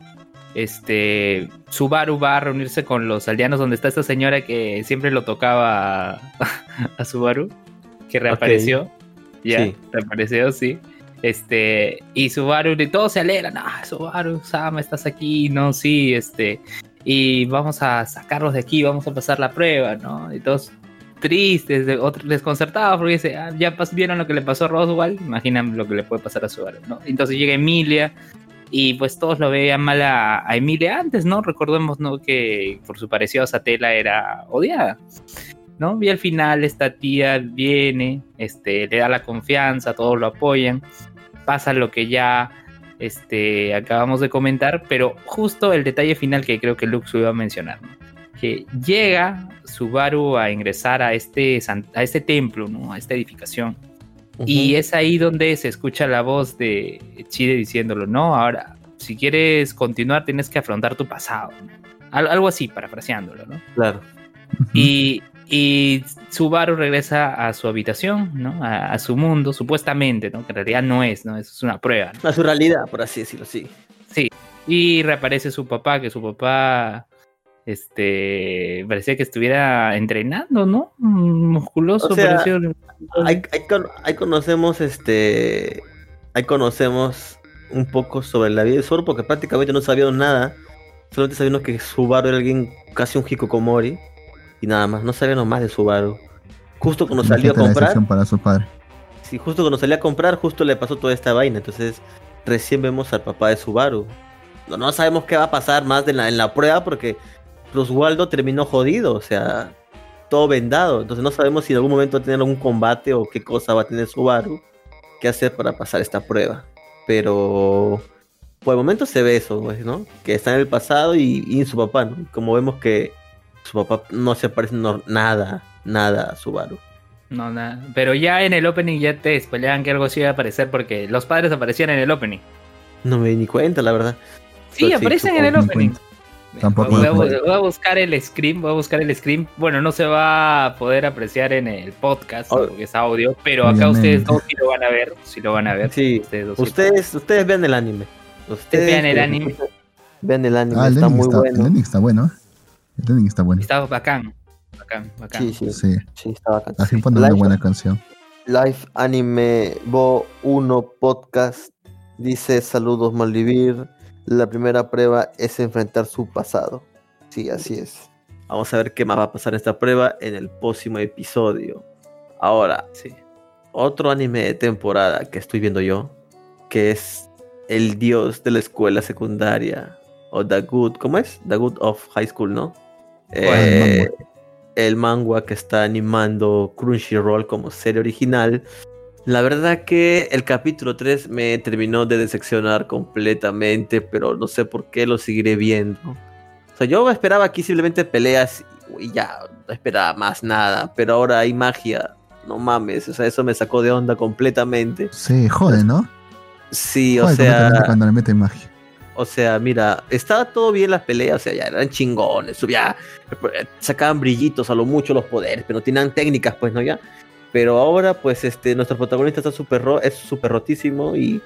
este, Subaru va a reunirse con los aldeanos donde está esta señora que siempre lo tocaba a, a Subaru, que reapareció. Ya, Sí. reapareció, sí. Este, y Subaru, y todos se alegran, ah, Subaru, Sama, estás aquí, no, sí, este, y vamos a sacarlos de aquí, vamos a pasar la prueba, ¿no? Y todos tristes, desconcertados, porque dice, "Ah, ya vieron lo que le pasó a Roswell, imaginan lo que le puede pasar a Subaru, ¿no? Entonces llega Emilia y pues todos lo veían mal a, a Emilia antes, ¿no? Recordemos, ¿no? Que por su parecido a Satela era odiada, ¿no? Y al final esta tía viene, este, le da la confianza, todos lo apoyan, pasa lo que ya este, acabamos de comentar, pero justo el detalle final que creo que Lux iba a mencionar, ¿no? que llega Subaru a ingresar a este, a este templo, ¿no? a esta edificación, y es ahí donde se escucha la voz de Chide diciéndolo, no, ahora, si quieres continuar tienes que afrontar tu pasado, ¿no? Al- algo así, parafraseándolo, ¿no? Claro. Y, y Subaru regresa a su habitación, ¿no? A, a su mundo, supuestamente, ¿no? Que en realidad no es, ¿no? Eso es una prueba, ¿no? A su realidad, por así decirlo, sí. Sí. Y reaparece su papá, que su papá, este, parecía que estuviera entrenando, ¿no? Musculoso, O sea, pareció- Ahí, ahí con- ahí conocemos este. Ahí conocemos un poco sobre la vida de Zoro porque prácticamente no sabíamos nada. Solamente sabíamos que Subaru era alguien casi un hikikomori. Y nada más, no sabíamos más de Subaru. Justo cuando salió a comprar, para su padre. sí, justo cuando salió a comprar, justo le pasó toda esta vaina. Entonces, recién vemos al papá de Subaru. No, no sabemos qué va a pasar más de la, en la prueba porque Roswaldo terminó jodido, o sea, todo vendado. Entonces no sabemos si en algún momento va a tener algún combate o qué cosa va a tener Subaru que hacer para pasar esta prueba. Pero por el momento se ve eso, pues, ¿no? Que está en el pasado y, y en su papá, ¿no? Como vemos que su papá no se parece no- nada, nada a Subaru. No, nada. Pero ya en el opening ya te spoileaban que algo sí iba a aparecer porque los padres aparecían en el opening. No me di ni cuenta, la verdad. Sí, sí, aparecen en el opening. Tampoco voy, a, voy a buscar el screen, voy a buscar el screen. Bueno, no se va a poder apreciar en el podcast Oh. porque es audio, pero acá ustedes dos sí lo van a ver, sí lo van a ver. Sí, Ustedes dos sí. Ustedes, ustedes vean el anime. Ustedes vean el anime. Vean el anime, Ah, el está muy está, bueno. el ending está bueno. El ending está bueno. Está bacán, bacán, bacán. Sí, sí, Sí, sí, está bacán. así pone una buena canción. Live Anime Bo 1 Podcast dice saludos Maldivir. La primera prueba es enfrentar su pasado. Sí, así es. Vamos a ver qué más va a pasar en esta prueba en el próximo episodio. Ahora, Sí. otro anime de temporada que estoy viendo yo, que es El Dios de la Escuela Secundaria, o The Good, ¿cómo es? The Good of High School, ¿no? Eh, el manga que está animando Crunchyroll como serie original. La verdad que el capítulo 3 me terminó de decepcionar completamente, pero no sé por qué lo seguiré viendo. O sea, yo esperaba aquí simplemente peleas y ya, no esperaba más nada, pero ahora hay magia. No mames, o sea, eso me sacó de onda completamente. Sí, jode, ¿no? Sí, o Jode sea, cuando le meten magia. O sea, mira, estaba todo bien las peleas, o sea, ya eran chingones, ya sacaban brillitos a lo mucho los poderes, pero no tenían técnicas, pues, ¿no? Ya. Pero ahora, pues, este, nuestro protagonista está súper ro es súper rotísimo y,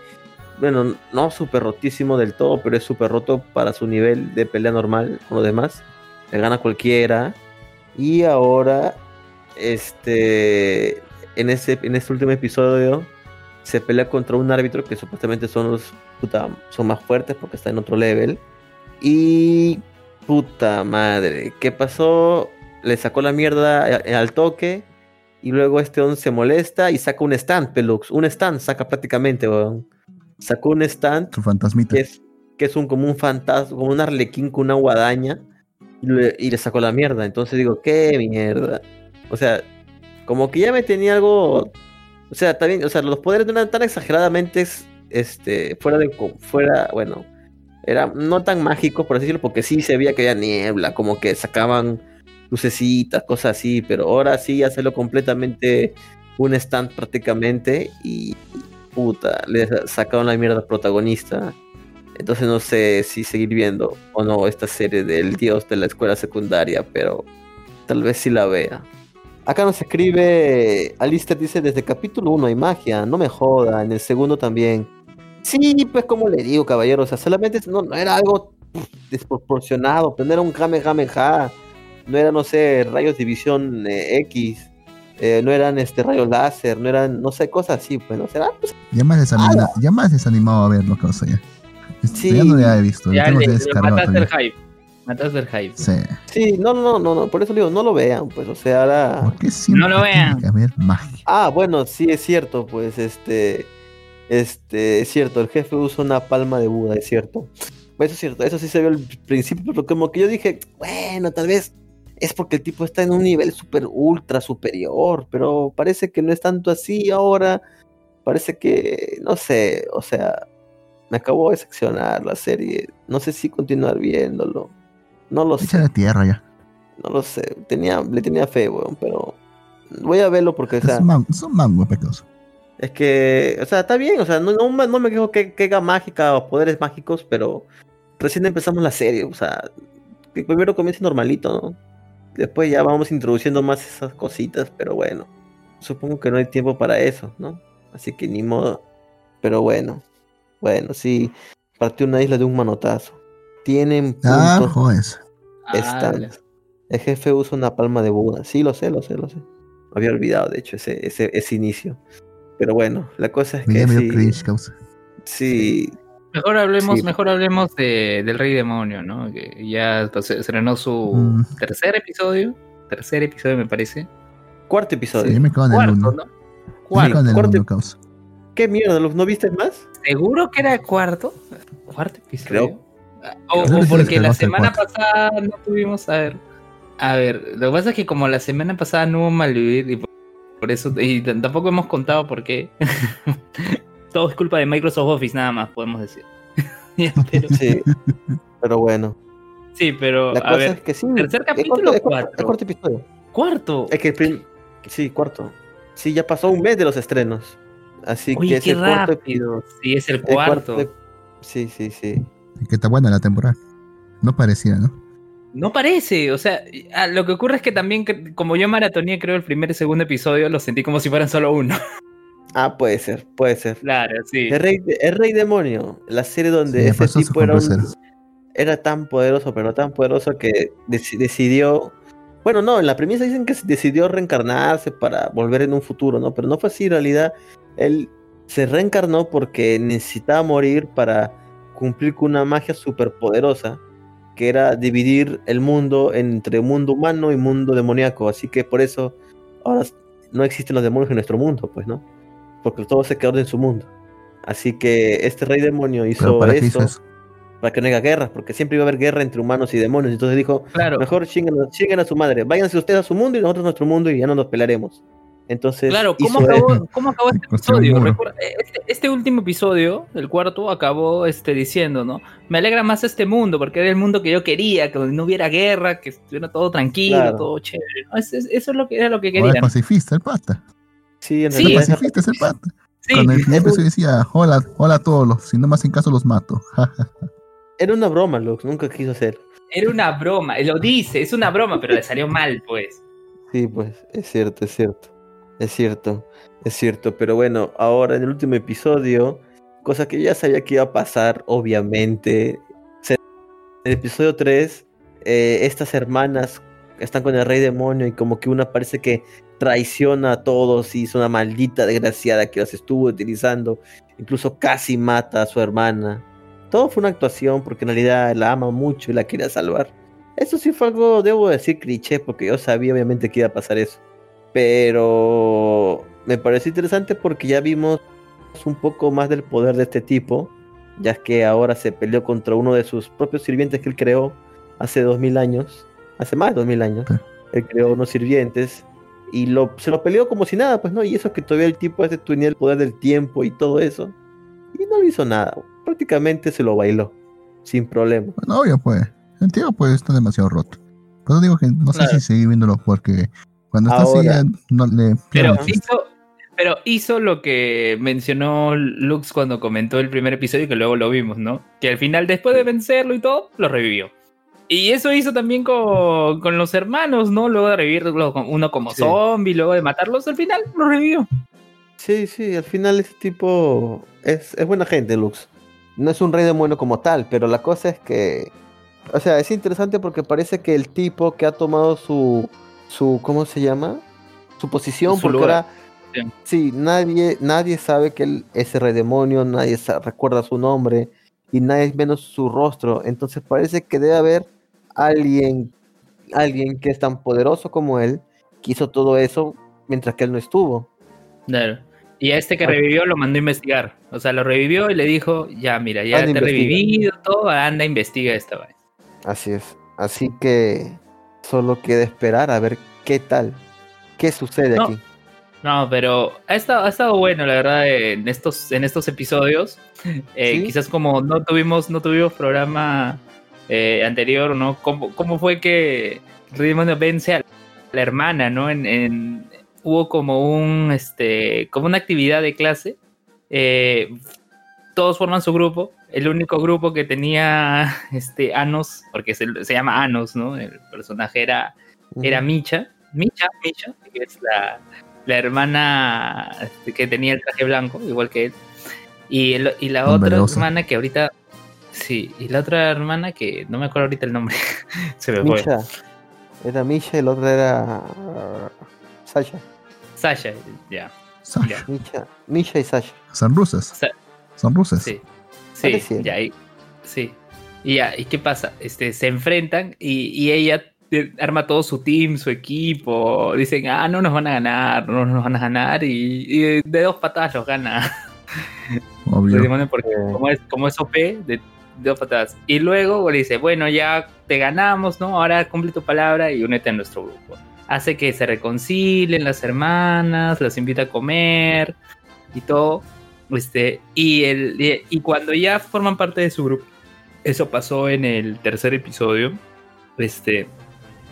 bueno, no súper rotísimo del todo, pero es súper roto para su nivel de pelea normal con los demás. Le gana cualquiera. Y ahora, este, en ese, en este último episodio, se pelea contra un árbitro que supuestamente son los puta, son más fuertes porque está en otro level. Y puta madre, ¿qué pasó? Le sacó la mierda a- al toque. Y luego este on se molesta y saca un stand, Pelux. Un stand saca prácticamente, weón. Sacó un stand Su fantasmita. que es, que es un, como un fantasma, como un arlequín con una guadaña. Y le, y le sacó la mierda. Entonces digo, qué mierda. O sea, como que ya me tenía algo. O sea, también, o sea, los poderes no eran tan exageradamente este, fuera de fuera, bueno, era no tan mágicos, por decirlo, porque sí se veía que había niebla, como que sacaban lucecitas, cosas así, pero ahora sí hacerlo completamente un stand prácticamente y puta, le sa- sacaron la mierda al protagonista. Entonces no sé si seguir viendo o no esta serie del dios de la escuela secundaria, pero tal vez sí la vea. Acá nos escribe, Alistair dice, desde capítulo 1 hay magia, no me joda, en el segundo también. Sí, pues como le digo, caballero, o sea, solamente no, no era algo desproporcionado, pero no era un Kamehameha, no era, no sé, rayos de visión eh, X, eh, no eran este rayos láser, no eran, no sé, cosas así, pues, no será, pues, Ya más, desanima- ya más desanimado a verlo, cosa ya. Este, Sí. Ya no le he visto. Ya tengo le, que le descargar mataste el hype. Mataste el hype. Sí. sí, no, no, no, no, por eso le digo, no lo vean, pues, o sea, ahora... ¿Por qué No lo tiene vean. que haber magia? Ah, bueno, sí es cierto, pues este, este, es cierto, el jefe usa una palma de Buda, es cierto. Pues eso es cierto, eso sí se vio al principio, pero como que yo dije, bueno, tal vez es porque el tipo está en un nivel super ultra superior, pero parece que no es tanto así ahora. Parece que, no sé, o sea, me acabó de decepcionar la serie. No sé si continuar viéndolo. No lo sé. La tierra ya. No lo sé, tenía, le tenía fe, weón, pero voy a verlo porque, o sea, Es, man, es un mango pecoso. es que, o sea, está bien, o sea, no, no, me- no me quejo que, que haga mágica o poderes mágicos, pero recién empezamos la serie, o sea, que primero comience normalito, ¿no? Después ya vamos introduciendo más esas cositas, pero bueno, supongo que no hay tiempo para eso, ¿no? Así que ni modo, pero bueno, bueno, sí, partió una isla de un manotazo. Tienen Ah, puntos están. El jefe usa una palma de Buda. Sí, lo sé, lo sé, lo sé. Había olvidado, de hecho, ese, ese, ese inicio. Pero bueno, la cosa es Me que sí, cringe, causa. sí, Mejor hablemos, Sí. mejor hablemos de, del Rey Demonio, ¿no? Que ya pues, se estrenó su Mm. tercer episodio. Tercer episodio, me parece. cuarto Sí, episodio. yo me cago en el Cuarto, uno. ¿no? Me Cuarto. cago en el uno, causa. ¿Qué mierda? ¿Los no viste más? ¿Seguro que era cuarto? ¿Cuarto episodio? Creo- O, o que porque la semana cuarto. pasada no tuvimos a ver. A ver, lo que pasa es que como la semana pasada no hubo Malvivir y por, eso y tampoco hemos contado por qué. Todo es culpa de Microsoft Office nada más, podemos decir. pero, Sí. Pero bueno. sí, pero La a cosa ver, es que sí. ¿tercer capítulo es cuarto? es corto episodio. cuarto. Es que el prim- Sí, cuarto. Sí, ya pasó un mes de los estrenos. Así que Oye, es qué el cuarto rápido. Sí, es el el cuarto. ep- Sí, sí, sí. Y que está buena la temporada. No parecía, ¿no? No parece, o sea, ah, lo que ocurre es que también, como yo maratoneé, creo, el primer y segundo episodio, lo sentí como si fueran solo uno. Ah, puede ser, puede ser. Claro, sí. El rey, el rey demonio, la serie donde Sí, ese tipo era, un- era tan poderoso, pero tan poderoso que deci- decidió. Bueno, no, en la premisa dicen que decidió reencarnarse para volver en un futuro, ¿no? Pero no fue así, en realidad. Él se reencarnó porque necesitaba morir para cumplir con una magia superpoderosa, que era dividir el mundo entre mundo humano y mundo demoníaco. Así que por eso ahora no existen los demonios en nuestro mundo, pues, ¿no? Porque todo se quedó en su mundo. Así que este rey demonio hizo ¿para eso para que no haya guerras, porque siempre iba a haber guerra entre humanos y demonios. Entonces dijo, Claro, mejor chinguen, chinguen a su madre, váyanse ustedes a su mundo y nosotros a nuestro mundo y ya no nos pelearemos. Entonces, claro, ¿cómo acabó, ¿cómo acabó este episodio? Recuerda, este, este último episodio, el cuarto, acabó este, diciendo, ¿no? Me alegra más este mundo, porque era el mundo que yo quería, que no hubiera guerra, que estuviera todo tranquilo, Claro. todo chévere. ¿no? Es- es- eso es lo que era lo que es querían. pacifista, el pata. Sí, en Sí, el pacifista es el pata. Sí, Cuando el episodio decía, hola, hola a todos, los, si no me hacen caso los mato. era una broma, Lux, nunca quiso hacer. era una broma, lo dice, es una broma, pero le salió mal, pues. Sí, pues, es cierto, es cierto. Es cierto, es cierto. Pero bueno, ahora en el último episodio, cosa que ya sabía que iba a pasar, obviamente. En el episodio 3, eh, estas hermanas están con el rey demonio y como que una parece que traiciona a todos y es una maldita desgraciada que las estuvo utilizando. Incluso casi mata a su hermana. Todo fue una actuación porque en realidad la ama mucho y la quería salvar. Eso sí fue algo, debo decir, cliché, porque yo sabía obviamente que iba a pasar eso. Pero me pareció interesante porque ya vimos un poco más del poder de este tipo, ya que ahora se peleó contra uno de sus propios sirvientes que él creó hace dos mil años, hace más de dos mil años. Él creó unos sirvientes y lo, se lo peleó como si nada, pues no, y eso que todavía el tipo este tenía el poder del tiempo y todo eso. Y no le hizo nada, prácticamente se lo bailó, sin problema. Bueno, obvio, pues. El tío, pues, está demasiado roto. Por eso digo que no sé si seguir viéndolo porque cuando está así, ya no le Pero hizo, pero hizo lo que mencionó Lux cuando comentó el primer episodio, que luego lo vimos, ¿no? Que al final, después de vencerlo y todo, lo revivió. Y eso hizo también con, con los hermanos, ¿no? Luego de revivirlo, uno como Sí. zombie, luego de matarlos, al final lo revivió. Sí, sí, al final ese tipo es, es buena gente, Lux. No es un rey demonio como tal, pero la cosa es que, o sea, es interesante porque parece que el tipo que ha tomado su, su, ¿cómo se llama? Su posición, Su porque lugar. ahora, Sí. sí, nadie, nadie sabe que él es el rey demonio, nadie recuerda su nombre y nadie menos su rostro. Entonces parece que debe haber alguien, alguien que es tan poderoso como él, que hizo todo eso mientras que él no estuvo. Claro. Y a este que Ah. revivió lo mandó a investigar. O sea, lo revivió y le dijo, ya, mira, ya Anda, te he revivido, todo, anda, investiga esta vez. Así es. Así que solo queda esperar a ver qué tal, qué sucede No. aquí. No, pero ha estado, ha estado bueno, la verdad, en estos, en estos episodios. Eh, ¿Sí? Quizás como no tuvimos, no tuvimos programa eh, anterior, ¿no? ¿Cómo, cómo fue que Riddick vence a la hermana, ¿no? En, en- hubo como un, este, como una actividad de clase. eh, todos forman su grupo. El único grupo que tenía este Anos, porque se, se llama Anos, ¿no? El personaje era era. Micha, Micha, Micha, que es la, la hermana este, que tenía el traje blanco, igual que él. Y, el- y la otra hermana que ahorita. Sí, y la otra hermana que no me acuerdo ahorita el nombre. Se me fue. Misha. Era Misha y el otro era uh, Sasha. Sasha, ya. Ya. Misha, Misha y Sasha. Son rusas. Sa- Son rusas. Sí. Sí. Y, sí. Y ya, ¿y qué pasa? Este, se enfrentan y, y ella eh, arma todo su team, su equipo. Dicen, ah, no nos van a ganar, no nos van a ganar. Y, y de dos patadas los gana. Obvio. Porque Eh. como es, como es OP, de, de dos patadas. Y luego le dice, bueno, ya te ganamos, ¿no? Ahora cumple tu palabra y únete a nuestro grupo. Hace que se reconcilien las hermanas, las invita a comer y todo. Este, y, el, y, cuando ya forman parte de su grupo, eso pasó en el tercer episodio. Este,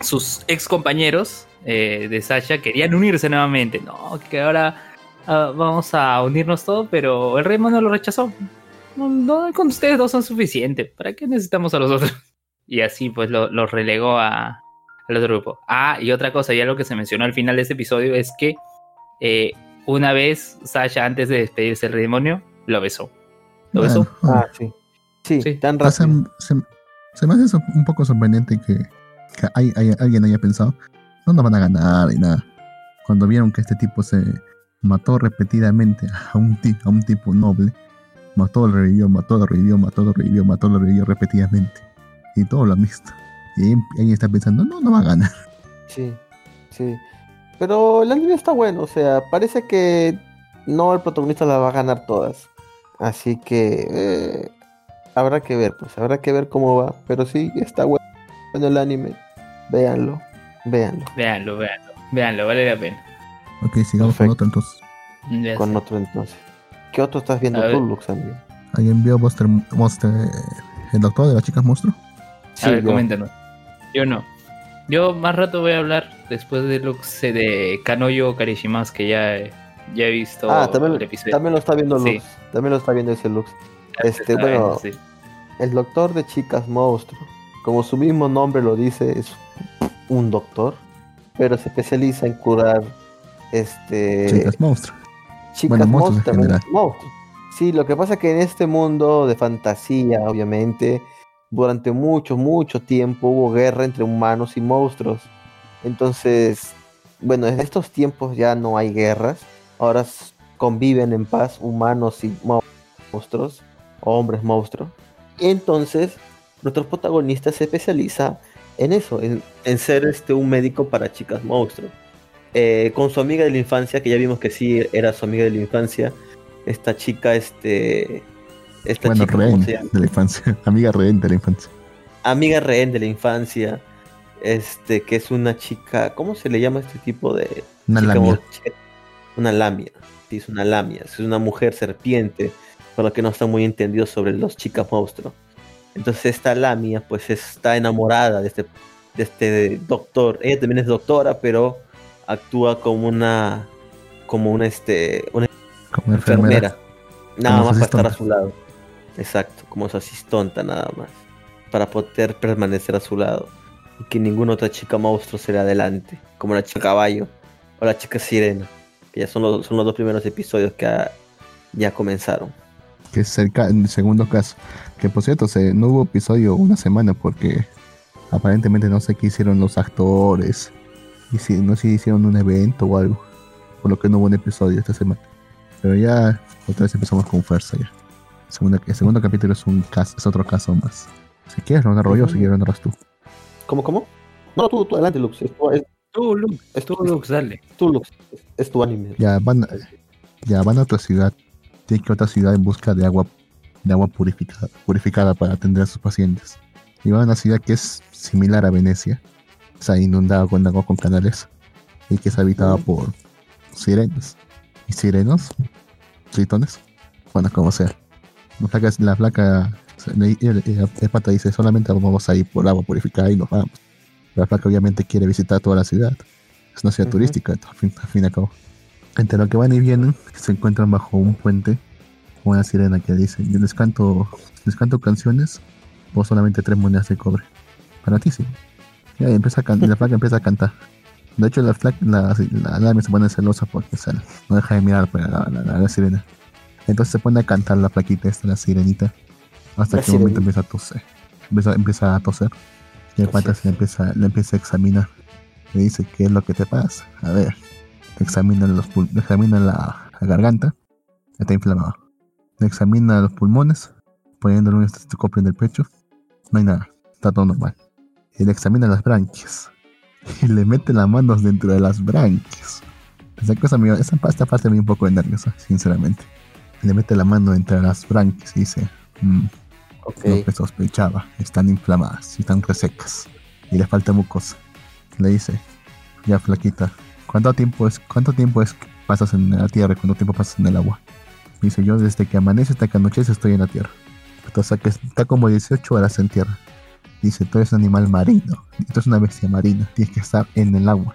sus ex compañeros eh, de Sasha querían unirse nuevamente. No, que ahora ah, vamos a unirnos todos, pero el rey no lo rechazó. No, con ustedes dos son suficientes. ¿Para qué necesitamos a los otros? Y así pues lo, lo relegó a, al otro grupo. Ah, y otra cosa, ya lo que se mencionó al final de este episodio es que eh, una vez Sasha, antes de despedirse del demonio, lo besó. ¿Lo besó? Bueno, Ah, sí. Sí, Sí. tan Ah, se, rápido. se- se me hace so- un poco sorprendente que, que hay- hay- alguien haya pensado, no nos van a ganar y nada. Cuando vieron que este tipo se mató repetidamente a un, a un tipo noble, mató, lo revivió, mató, lo revivió, mató, lo revivió, mató, lo revivió repetidamente. Y todo lo han visto. Y ahí alguien está pensando, no, no va a ganar. Sí, sí. Pero el anime está bueno, o sea, parece que no el protagonista la va a ganar todas. Así que eh, habrá que ver, pues, habrá que ver cómo va. Pero sí, está bueno el anime. Véanlo, véanlo. Véanlo, véanlo. Véanlo, vale la pena. Ok, sigamos con otro entonces. Ya Con sé. otro entonces. ¿Qué otro estás viendo A tú? ¿Alguien vio Monster, Monster, el doctor de las chicas monstruo? A ver, yo. coméntanos. Yo no. Yo más rato voy a hablar después de lo que sé de Kanoyo Karishimas, que ya, ya he visto Ah, también, el episodio. también lo está viendo Sí. Lux. También lo está viendo ese Lux. Ya se este, está bueno, sí. El doctor de chicas monstruo, como su mismo nombre lo dice, es un doctor, pero se especializa en curar este Chicas monstruo. chicas bueno, monstruos en monstruos, también general. monstruos. Sí, lo que pasa es que en este mundo de fantasía, obviamente, durante mucho, mucho tiempo hubo guerra entre humanos y monstruos. Entonces, bueno, en estos tiempos ya no hay guerras, ahora conviven en paz humanos y mo- monstruos, hombres monstruos. Entonces, nuestro protagonista se especializa en eso, en, en ser este, un médico para chicas monstruos. Eh, con su amiga de la infancia, que ya vimos que sí era su amiga de la infancia, esta chica, este, esta Bueno, chica, ¿cómo rehén de la infancia. Amiga rehén de la infancia. amiga rehén de la infancia, este, que es una chica, ¿cómo se le llama este tipo de Una chica lamia. Una lamia, sí, es una lamia, es una mujer serpiente, por lo que no está muy entendido sobre los chicas monstruos. Entonces esta lamia, pues está enamorada de este, de este doctor. Ella también es doctora, pero actúa como una, como una, este, una Como enfermera. enfermera. Nada más para estar a su lado. Exacto, como su asistonta nada más. Para poder permanecer a su lado. Y que ninguna otra chica monstruo se le adelante. Como la chica caballo o la chica sirena. Que ya son los, son los dos primeros episodios que ya comenzaron. Que es el, el segundo caso. Que por cierto, se, no hubo episodio una semana porque aparentemente no sé qué hicieron los actores. Y si, no sé si hicieron un evento o algo. Por lo que no hubo un episodio esta semana. Pero ya otra vez empezamos con fuerza ya. Segunda- el segundo capítulo es un caso, es otro caso más. Si quieres lo narro yo, si quieres lo narras tú. ¿Cómo, cómo? No, tú, tú adelante, Lux. Es tu, es, Tú, Lux, es tu- Lux, dale. tú, Lux. Es, es tu anime. Ya van, ya van a otra ciudad. Tienen que ir a otra ciudad en busca de agua, de agua purificada, purificada para atender a sus pacientes. Y van a una ciudad que es similar a Venecia. Está inundada con agua con canales. Y que es habitada Mm. por sirenas. ¿Y sirenos? ¿Tritones? Bueno, como sea. La flaca, la flaca el, el- el- el pata dice solamente vamos a ir por agua purificada y nos vamos. La flaca obviamente quiere visitar toda la ciudad. Es una ciudad turística, al fin, al fin y al cabo. Entre lo que van y vienen, se encuentran bajo un puente con una sirena que dice, yo les canto, les canto canciones por solamente tres monedas de cobre. Baratísimo. Y ahí empieza a can- la flaca empieza a cantar. De hecho, la flaca, la, la, alarma se pone celosa porque se, no deja de mirar pues, a la, la- la- la sirena. Entonces se pone a cantar la flaquita esta, la sirenita, hasta La que un momento empieza a toser. Empieza, empieza a toser. Y el pata se le empieza, le empieza a examinar. Le dice, ¿qué es lo que te pasa? A ver, examina, los pul- examina la, la garganta, está inflamada. Le examina los pulmones, poniéndole un estetoscopio en el pecho. No hay nada, está todo normal. Y le examina las branquias. Y le mete las manos dentro de las branquias. Esa cosa esa, esta parte me dio un poco de nerviosa, sinceramente. Le mete la mano entre las branquias y dice, "Mm, lo que sospechaba, están inflamadas y están resecas. Y le falta mucosa. Le dice, ya flaquita, ¿cuánto tiempo es, cuánto tiempo es que pasas en la tierra y cuánto tiempo pasas en el agua? Dice, yo desde que amanece hasta que anochece estoy en la tierra. O sea que está como 18 horas en tierra. Dice, tú eres un animal marino. Tú eres una bestia marina. Tienes que estar en el agua.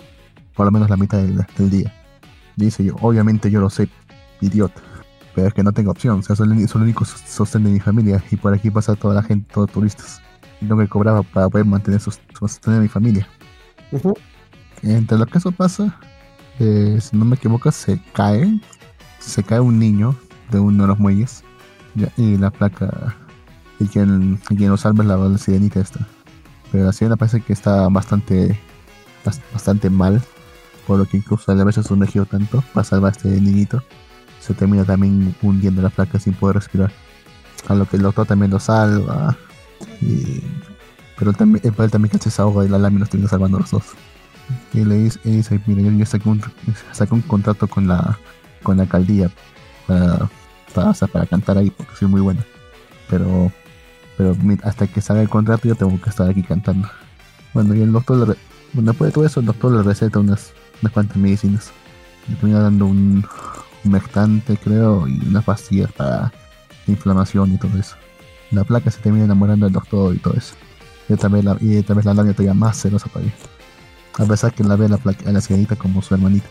Por lo menos la mitad del, del día. Dice yo, obviamente yo lo sé, idiota. Pero es que no tengo opción. O sea, soy el, soy el único sos- sostén de mi familia. Y por aquí pasa toda la gente, todos turistas. Y lo que cobraba para poder mantener sos- sostener a mi familia. Entre lo que eso pasa, eh, si no me equivoco, se cae. Se cae un niño de uno de los muelles. ya, y la placa. Y quien, quien lo salva es la, la sirenita esta. Pero la sirena parece que está bastante. bas- bastante mal. Por lo que incluso al haberse sumergido tanto para salvar a este niñito. Se termina también hundiendo la placa sin poder respirar. A lo que el doctor también lo salva. Y, pero él también, él también casi se ahoga y la lámina los termina salvando a los dos. Y le dice, mira, yo, yo saqué, un, saqué un contrato con la, con la alcaldía para, para, para cantar ahí porque soy muy buena. Pero, pero hasta que salga el contrato yo tengo que estar aquí cantando. Bueno, y el doctor, le bueno, después de todo eso, el doctor le receta unas, unas cuantas medicinas. Le termina dando un humectante, creo, y unas pastillas para inflamación y todo eso. La placa se termina enamorando del doctor y todo eso. Y vez la, y la labia todavía más celosa para él. A pesar que la ve a la, placa, a la sirenita como su hermanita.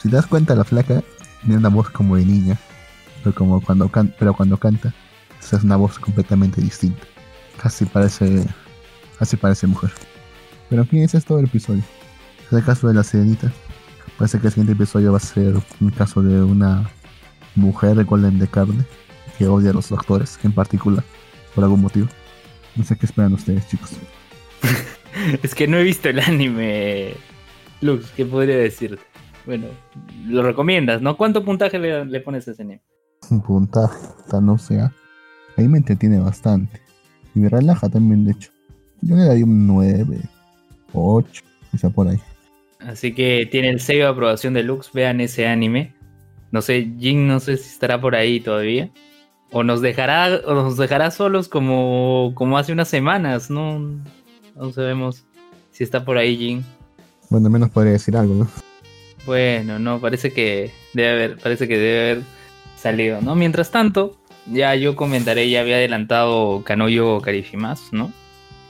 Si te das cuenta, la flaca tiene una voz como de niña. Pero, como cuando, can- pero cuando canta, esa es una voz completamente distinta. Casi parece, casi parece mujer. Pero en fin, es todo el episodio. Es el caso de la sirenita. Parece que el siguiente episodio va a ser un caso de una mujer de golem de carne que odia a los doctores en particular, por algún motivo. No sé qué esperan ustedes, chicos. Es que no he visto el anime. Lux, ¿qué podría decirte? Bueno, lo recomiendas, ¿no? ¿Cuánto puntaje le, le pones a ese anime? Un puntaje, no sea. Ahí me entretiene bastante. Y me relaja también, de hecho. Yo le daría un 9, 8, quizá por ahí. Así que tiene el sello de aprobación de Lux, vean ese anime. No sé, Jin no sé si estará por ahí todavía. O nos dejará, o nos dejará solos como, como hace unas semanas, ¿no? No sabemos si está por ahí Jin. Bueno, al menos podría decir algo, ¿no? Bueno, no, parece que debe haber, parece que debe haber salido, ¿no? Mientras tanto, ya yo comentaré, ya había adelantado Kanoyo Karishimas, ¿no?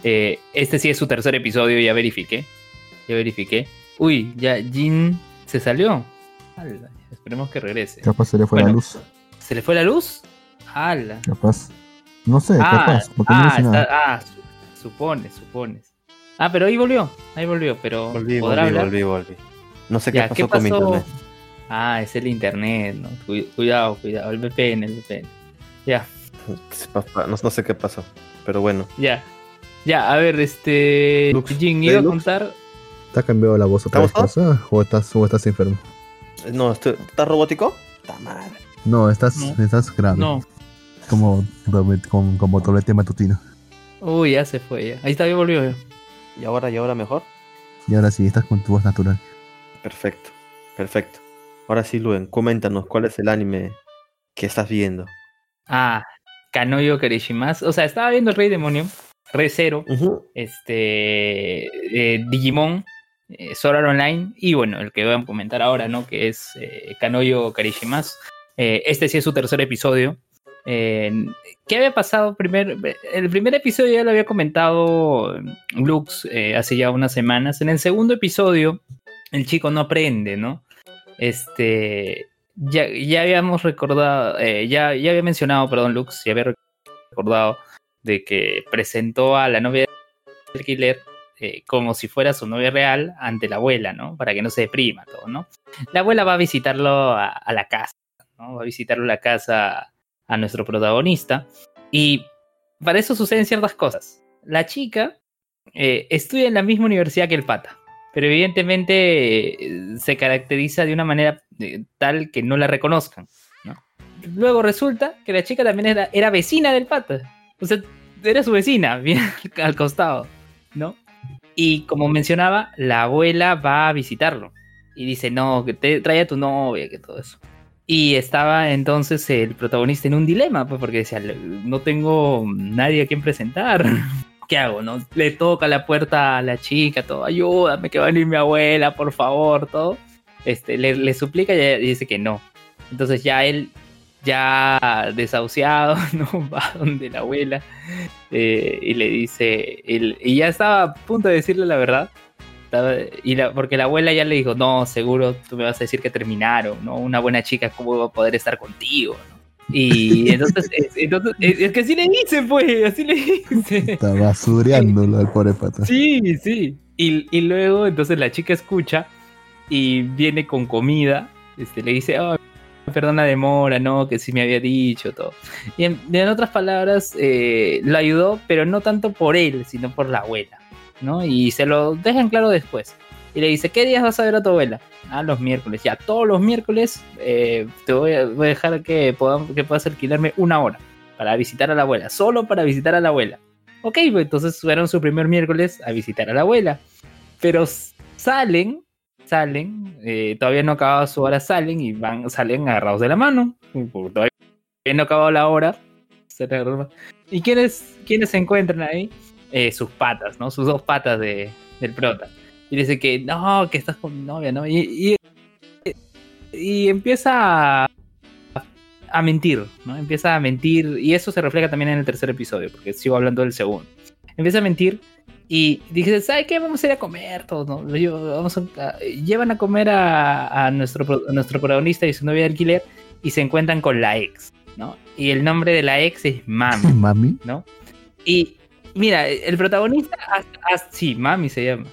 Eh, este sí es su tercer episodio, ya verifiqué. Ya verifiqué. Uy, ya Jin se salió. Ala, esperemos que regrese. Capaz se le fue la luz. ¿Se le fue la luz? ¡Hala! Capaz. No sé, Ah, capaz, porque no ah, está- ah, su- supones, supones. Ah, pero ahí volvió, ahí volvió, pero Volví, ¿podrá volví, hablar? volví, volví. No sé Ya, qué pasó con mi internet. Ah, es el internet, ¿no? Cu- Cuidado, cuidado, el VPN, el VPN. Ya, No, no sé qué pasó, pero bueno. ya. Ya, a ver, este. Lux, Jin, ¿de iba a Lux? contar. ¿Te ha cambiado la voz otra vez. ¿O estás, o estás enfermo? No, estoy- ¿estás robótico? Está mal. No, estás, No. estás grave. No. Como, doble- como, como doblete matutino. Uy, ya se fue, ya. Ahí está, ya volvió. ya. ¿Y ahora, y ahora mejor? Y ahora sí, estás con tu voz natural. Perfecto, perfecto. Ahora sí, Luen, coméntanos cuál es el anime que estás viendo. Ah, Kanoyo Karishimas. O sea, estaba viendo el Rey Demonio, Re Zero, este. eh, Digimon, eh, Sword Art Online. Y bueno, el que voy a comentar ahora, ¿no? Que es eh, Kanoyo Karishimas. Eh, este sí es su tercer episodio. Eh, ¿Qué había pasado? Primer, el primer episodio ya lo había comentado eh, Lux hace ya unas semanas. En el segundo episodio, el chico no aprende, ¿no? Este. Ya, ya habíamos recordado, ya, ya había mencionado, perdón, Lux, ya había recordado de que presentó a la novia del killer eh, como si fuera su novia real ante la abuela, ¿no? Para que no se deprima todo, ¿no? La abuela va a visitarlo a, la casa, ¿no? Va a visitarlo a la casa a nuestro protagonista. Y para eso suceden ciertas cosas. La chica eh, estudia en la misma universidad que el pata, pero evidentemente eh, se caracteriza de una manera tal que no la reconozcan. ¿no? Luego resulta que la chica también era, era vecina del pata. O sea, era su vecina, bien al costado, ¿no? Y como mencionaba, la abuela va a visitarlo. Y dice, no, que te trae a tu novia, que todo eso. Y estaba entonces el protagonista en un dilema, pues porque decía, no tengo nadie a quien presentar. ¿Qué hago? No? Le toca la puerta a la chica, todo, ayúdame, que va a venir mi abuela, por favor, todo. Este, le, le suplica y dice que no. Entonces ya él ya desahuciado, ¿no? Va donde la abuela eh, y le dice, el- y ya estaba a punto de decirle la verdad, estaba- y la- porque la abuela ya le dijo, no, seguro tú me vas a decir que terminaron, ¿no? Una buena chica, ¿cómo va a poder estar contigo? ¿no? Y entonces, es, entonces es, es que así le dice, pues, así le dice. Está basureándolo al pobre pata. Sí, sí. Y, y luego, entonces la chica escucha y viene con comida. Este, le dice, oh, perdona demora, no, que sí me había dicho todo. Y en, otras palabras, eh, lo ayudó, pero no tanto por él, sino por la abuela, ¿no? Y se lo dejan claro después. Y le dice, ¿qué días vas a ver a tu abuela? Ah, los miércoles. Ya, todos los miércoles eh, te voy a, voy a dejar que, podam- que puedas alquilarme una hora para visitar a la abuela, solo para visitar a la abuela. Ok, pues entonces fueron su primer miércoles a visitar a la abuela. Pero salen, salen, eh, todavía no acababa su hora, salen y van, salen agarrados de la mano. Todavía no acabado la hora. ¿Y quiénes, quiénes se encuentran ahí? Eh, sus patas, ¿no? Sus dos patas de, del prota. Y dice que no, que estás con mi novia, ¿no? Y, y, y empieza a, a mentir, ¿no? Empieza a mentir. Y eso se refleja también en el tercer episodio, porque sigo hablando del segundo. Empieza a mentir y dice, ¿sabes qué? Vamos a ir a comer todos, ¿no? Yo- vamos a- a- llevan a comer a, a nuestro, a nuestro protagonista y su novia de alquiler y se encuentran con la ex, ¿no? Y el nombre de la ex es Mami, Mami. ¿no? Y mira, el protagonista, as- as- sí, Mami se llama.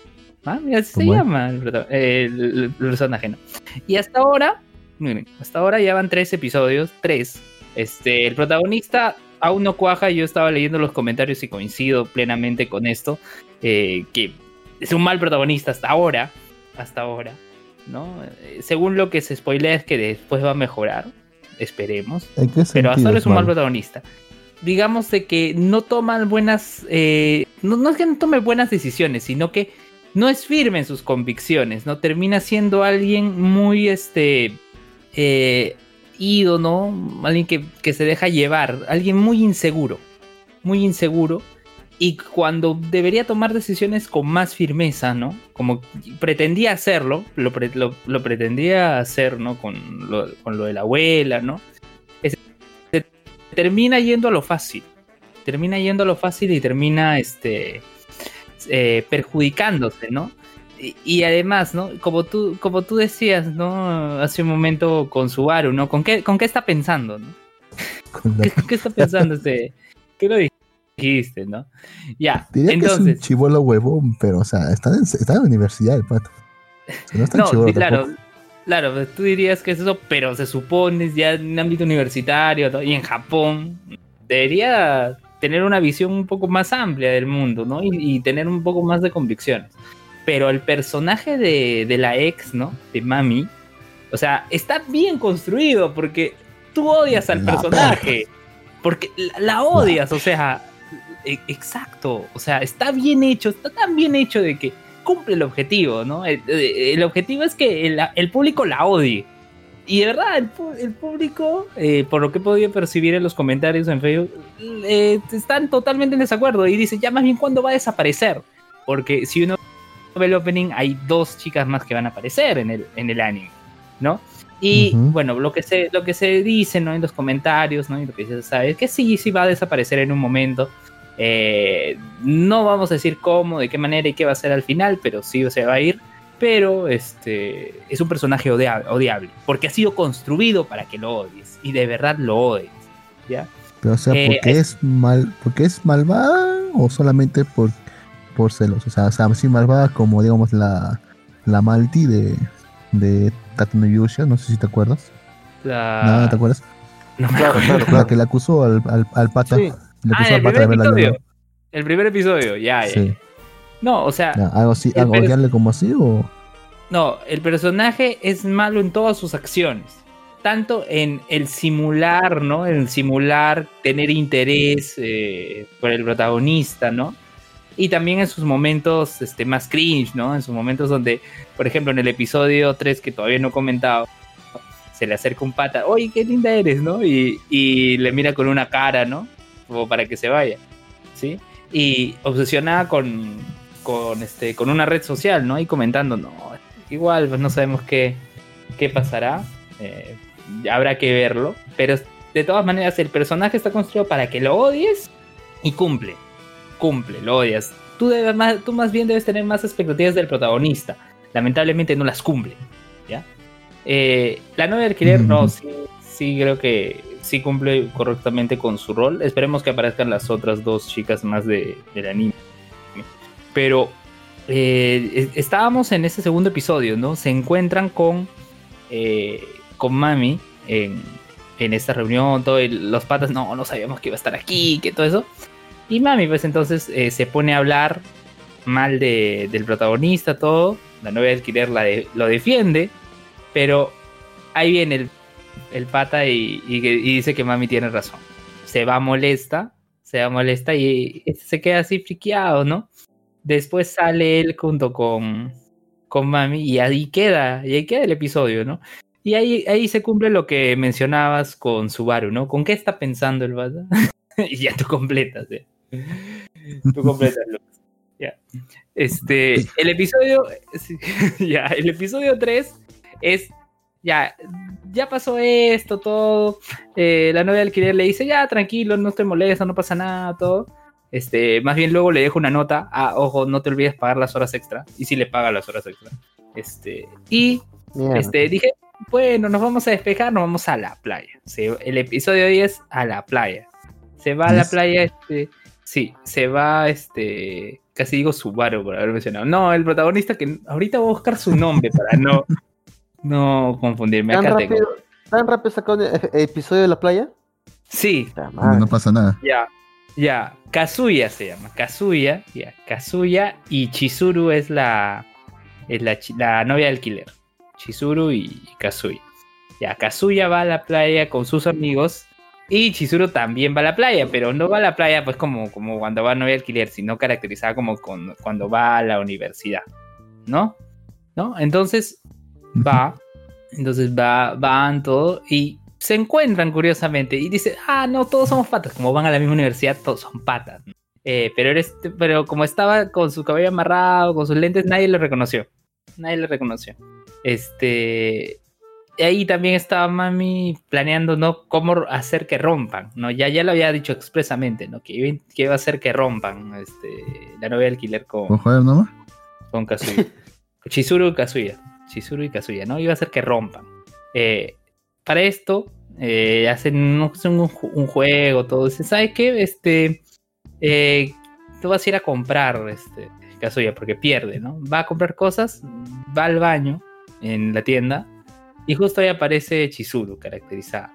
Mami, así se llama el personaje, ¿no? Y hasta ahora, miren, hasta ahora ya van tres episodios, tres. Este, el protagonista aún no cuaja, yo estaba leyendo los comentarios y coincido plenamente con esto, eh, que es un mal protagonista hasta ahora, hasta ahora, ¿no? Eh, según lo que se spoilea es que después va a mejorar, esperemos. ¿En qué Pero hasta ahora es un mal protagonista. Digamos de que no toman buenas. eh, no, no es que no tome buenas decisiones, sino que no es firme en sus convicciones, ¿no? Termina siendo alguien muy este. Eh, ido, ¿no? Alguien que, que se deja llevar, alguien muy inseguro. Muy inseguro. Y cuando debería tomar decisiones con más firmeza, ¿no? Como pretendía hacerlo, lo, pre- lo- lo pretendía hacer, ¿no? Con lo, con lo de la abuela, ¿no? termina yendo a lo fácil. Termina yendo a lo fácil y termina este eh, perjudicándose, ¿no? Y, y además, ¿no? Como tú, como tú decías, ¿no? Hace un momento con Subaru, ¿no? ¿Con qué, con qué está pensando, ¿no? Con la- ¿Qué, qué está pensando este? ¿Qué lo dijiste, no? Ya, Diría que es un entonces. chivolo huevón, pero, o sea, está en, está en la universidad el pato. O sea, no está No, chivolo claro, tampoco. claro, pues, tú dirías que es eso, pero se supone ya en ámbito universitario ¿no? y en Japón debería tener una visión un poco más amplia del mundo, ¿no? Y, y tener un poco más de convicciones. Pero el personaje de, de la ex, ¿no? De Mami, o sea, está bien construido porque tú odias al La personaje. Porque la, la odias, o sea, e- exacto, o sea, está bien hecho, está tan bien hecho de que cumple el objetivo, ¿no? El, el objetivo es que el, el público la odie. Y de verdad, el, público, eh, por lo que he podido percibir en los comentarios en Facebook, eh, están totalmente en desacuerdo y dicen, ya más bien, ¿cuándo va a desaparecer? Porque si uno ve el opening, hay dos chicas más que van a aparecer en el, en el anime, ¿no? Y Ujú. bueno, lo que, se, lo que se dice ¿no? en los comentarios, ¿no? Y lo que se sabe es que sí, sí va a desaparecer en un momento. Eh, no vamos a decir cómo, de qué manera y qué va a ser al final, pero sí se va a ir. Pero este es un personaje odia- odiable, porque ha sido construido para que lo odies y de verdad lo odies. ¿ya? Pero, o sea, eh, ¿por qué es mal, porque es malvada o solamente por, por celos? O sea, o sea, así malvada como, digamos, la, la Malti de, de Tatano Yusha, no sé si te acuerdas. La- Nada, ¿te acuerdas? no me Claro, acuerdo. claro, La claro. que le acusó al, al, al pata. Sí. Ah, el primer episodio. El primer episodio, ya, ya. Sí. No, o sea, Ya, algo así, algo odiarle como así o. No, el personaje es malo en todas sus acciones. Tanto en el simular, ¿no? En simular tener interés eh, por el protagonista, ¿no? Y también en sus momentos este, más cringe, ¿no? En sus momentos donde, por ejemplo, en el episodio 3, que todavía no he comentado, se le acerca un pata, oye, qué linda eres, ¿no? Y, y le mira con una cara, ¿no? Como para que se vaya, ¿sí? Y obsesionada con, con, este, con una red social, ¿no? Y comentando, no, igual pues no sabemos qué, qué pasará, eh, habrá que verlo, pero de todas maneras, el personaje está construido para que lo odies y cumple. Cumple, lo odias. Tú, debes más, tú más bien debes tener más expectativas del protagonista. Lamentablemente no las cumple. ¿ya? Eh, la novia de alquiler, no, sí, sí creo que sí cumple correctamente con su rol. Esperemos que aparezcan las otras dos chicas más de, del anime. Pero eh, es- estábamos en ese segundo episodio, ¿no? Se encuentran con, eh, con Mami en, en esta reunión, todo los patas, no, no sabíamos que iba a estar aquí, que todo eso. Y Mami, pues entonces eh, se pone a hablar mal de- del protagonista, todo. La novia de alquiler la de- lo defiende, pero ahí viene el, el pata y, y que- y dice que Mami tiene razón. Se va molesta, se va molesta y se queda así friqueado, ¿no? Después sale él junto con, con Mami y ahí queda, y ahí queda el episodio, ¿no? Y ahí, ahí se cumple lo que mencionabas con Subaru, ¿no? ¿Con qué está pensando el vato? y ya tú completas, ¿eh? Tú completas, Lucas. Ya. Este, el episodio, ya, el episodio 3 es, ya, ya pasó esto, todo. eh, la novia de alquiler le dice, ya, tranquilo, no te molesta, no pasa nada, todo. Este, más bien luego le dejo una nota. Ah, ojo, no te olvides pagar las horas extra. Y si le paga las horas extra. Este, y este, dije, bueno, nos vamos a despejar, nos vamos a la playa. Se- el episodio 10 a la playa. Se va a la playa, este, sí, se va, este, casi digo Subaru por haber mencionado. No, el protagonista que ahorita voy a buscar su nombre para no, no confundirme. ¿Tan Acá tengo. rápido, ¿Tan rápido sacó el el episodio de la playa? Sí, no pasa nada. Ya, ya. Kazuya se llama. Kazuya, ya. Kazuya y Chizuru es la, es la, la novia de alquiler. Chizuru y Kazuya. Ya, Kazuya va a la playa con sus amigos y Chizuru también va a la playa, pero no va a la playa pues como, como cuando va a novia de alquiler, sino caracterizada como con- cuando va a la universidad, ¿no? ¿No? Entonces va, entonces va, van todo y se encuentran curiosamente y dice, ah, no, todos somos patas, como van a la misma universidad, todos son patas. Eh, pero, eres, pero como estaba con su cabello amarrado, con sus lentes, nadie lo reconoció. Nadie lo reconoció. Este. y ahí también estaba Mami planeando, ¿no? Cómo hacer que rompan, ¿no? Ya, ya lo había dicho expresamente, ¿no? Que iba, que iba a hacer que rompan este, la novia de alquiler con, ¿Por joder nomás? con Kazuya. Chizuru y Kazuya. Chizuru y Kazuya, ¿no? Iba a hacer que rompan. Eh, para esto, eh, hacen un juego, todo. Dicen, ¿sabes qué? Este, eh, tú vas a ir a comprar este, Kazuya porque pierde, ¿no? Va a comprar cosas, va al baño en la tienda y justo ahí aparece Chizuru, caracterizada.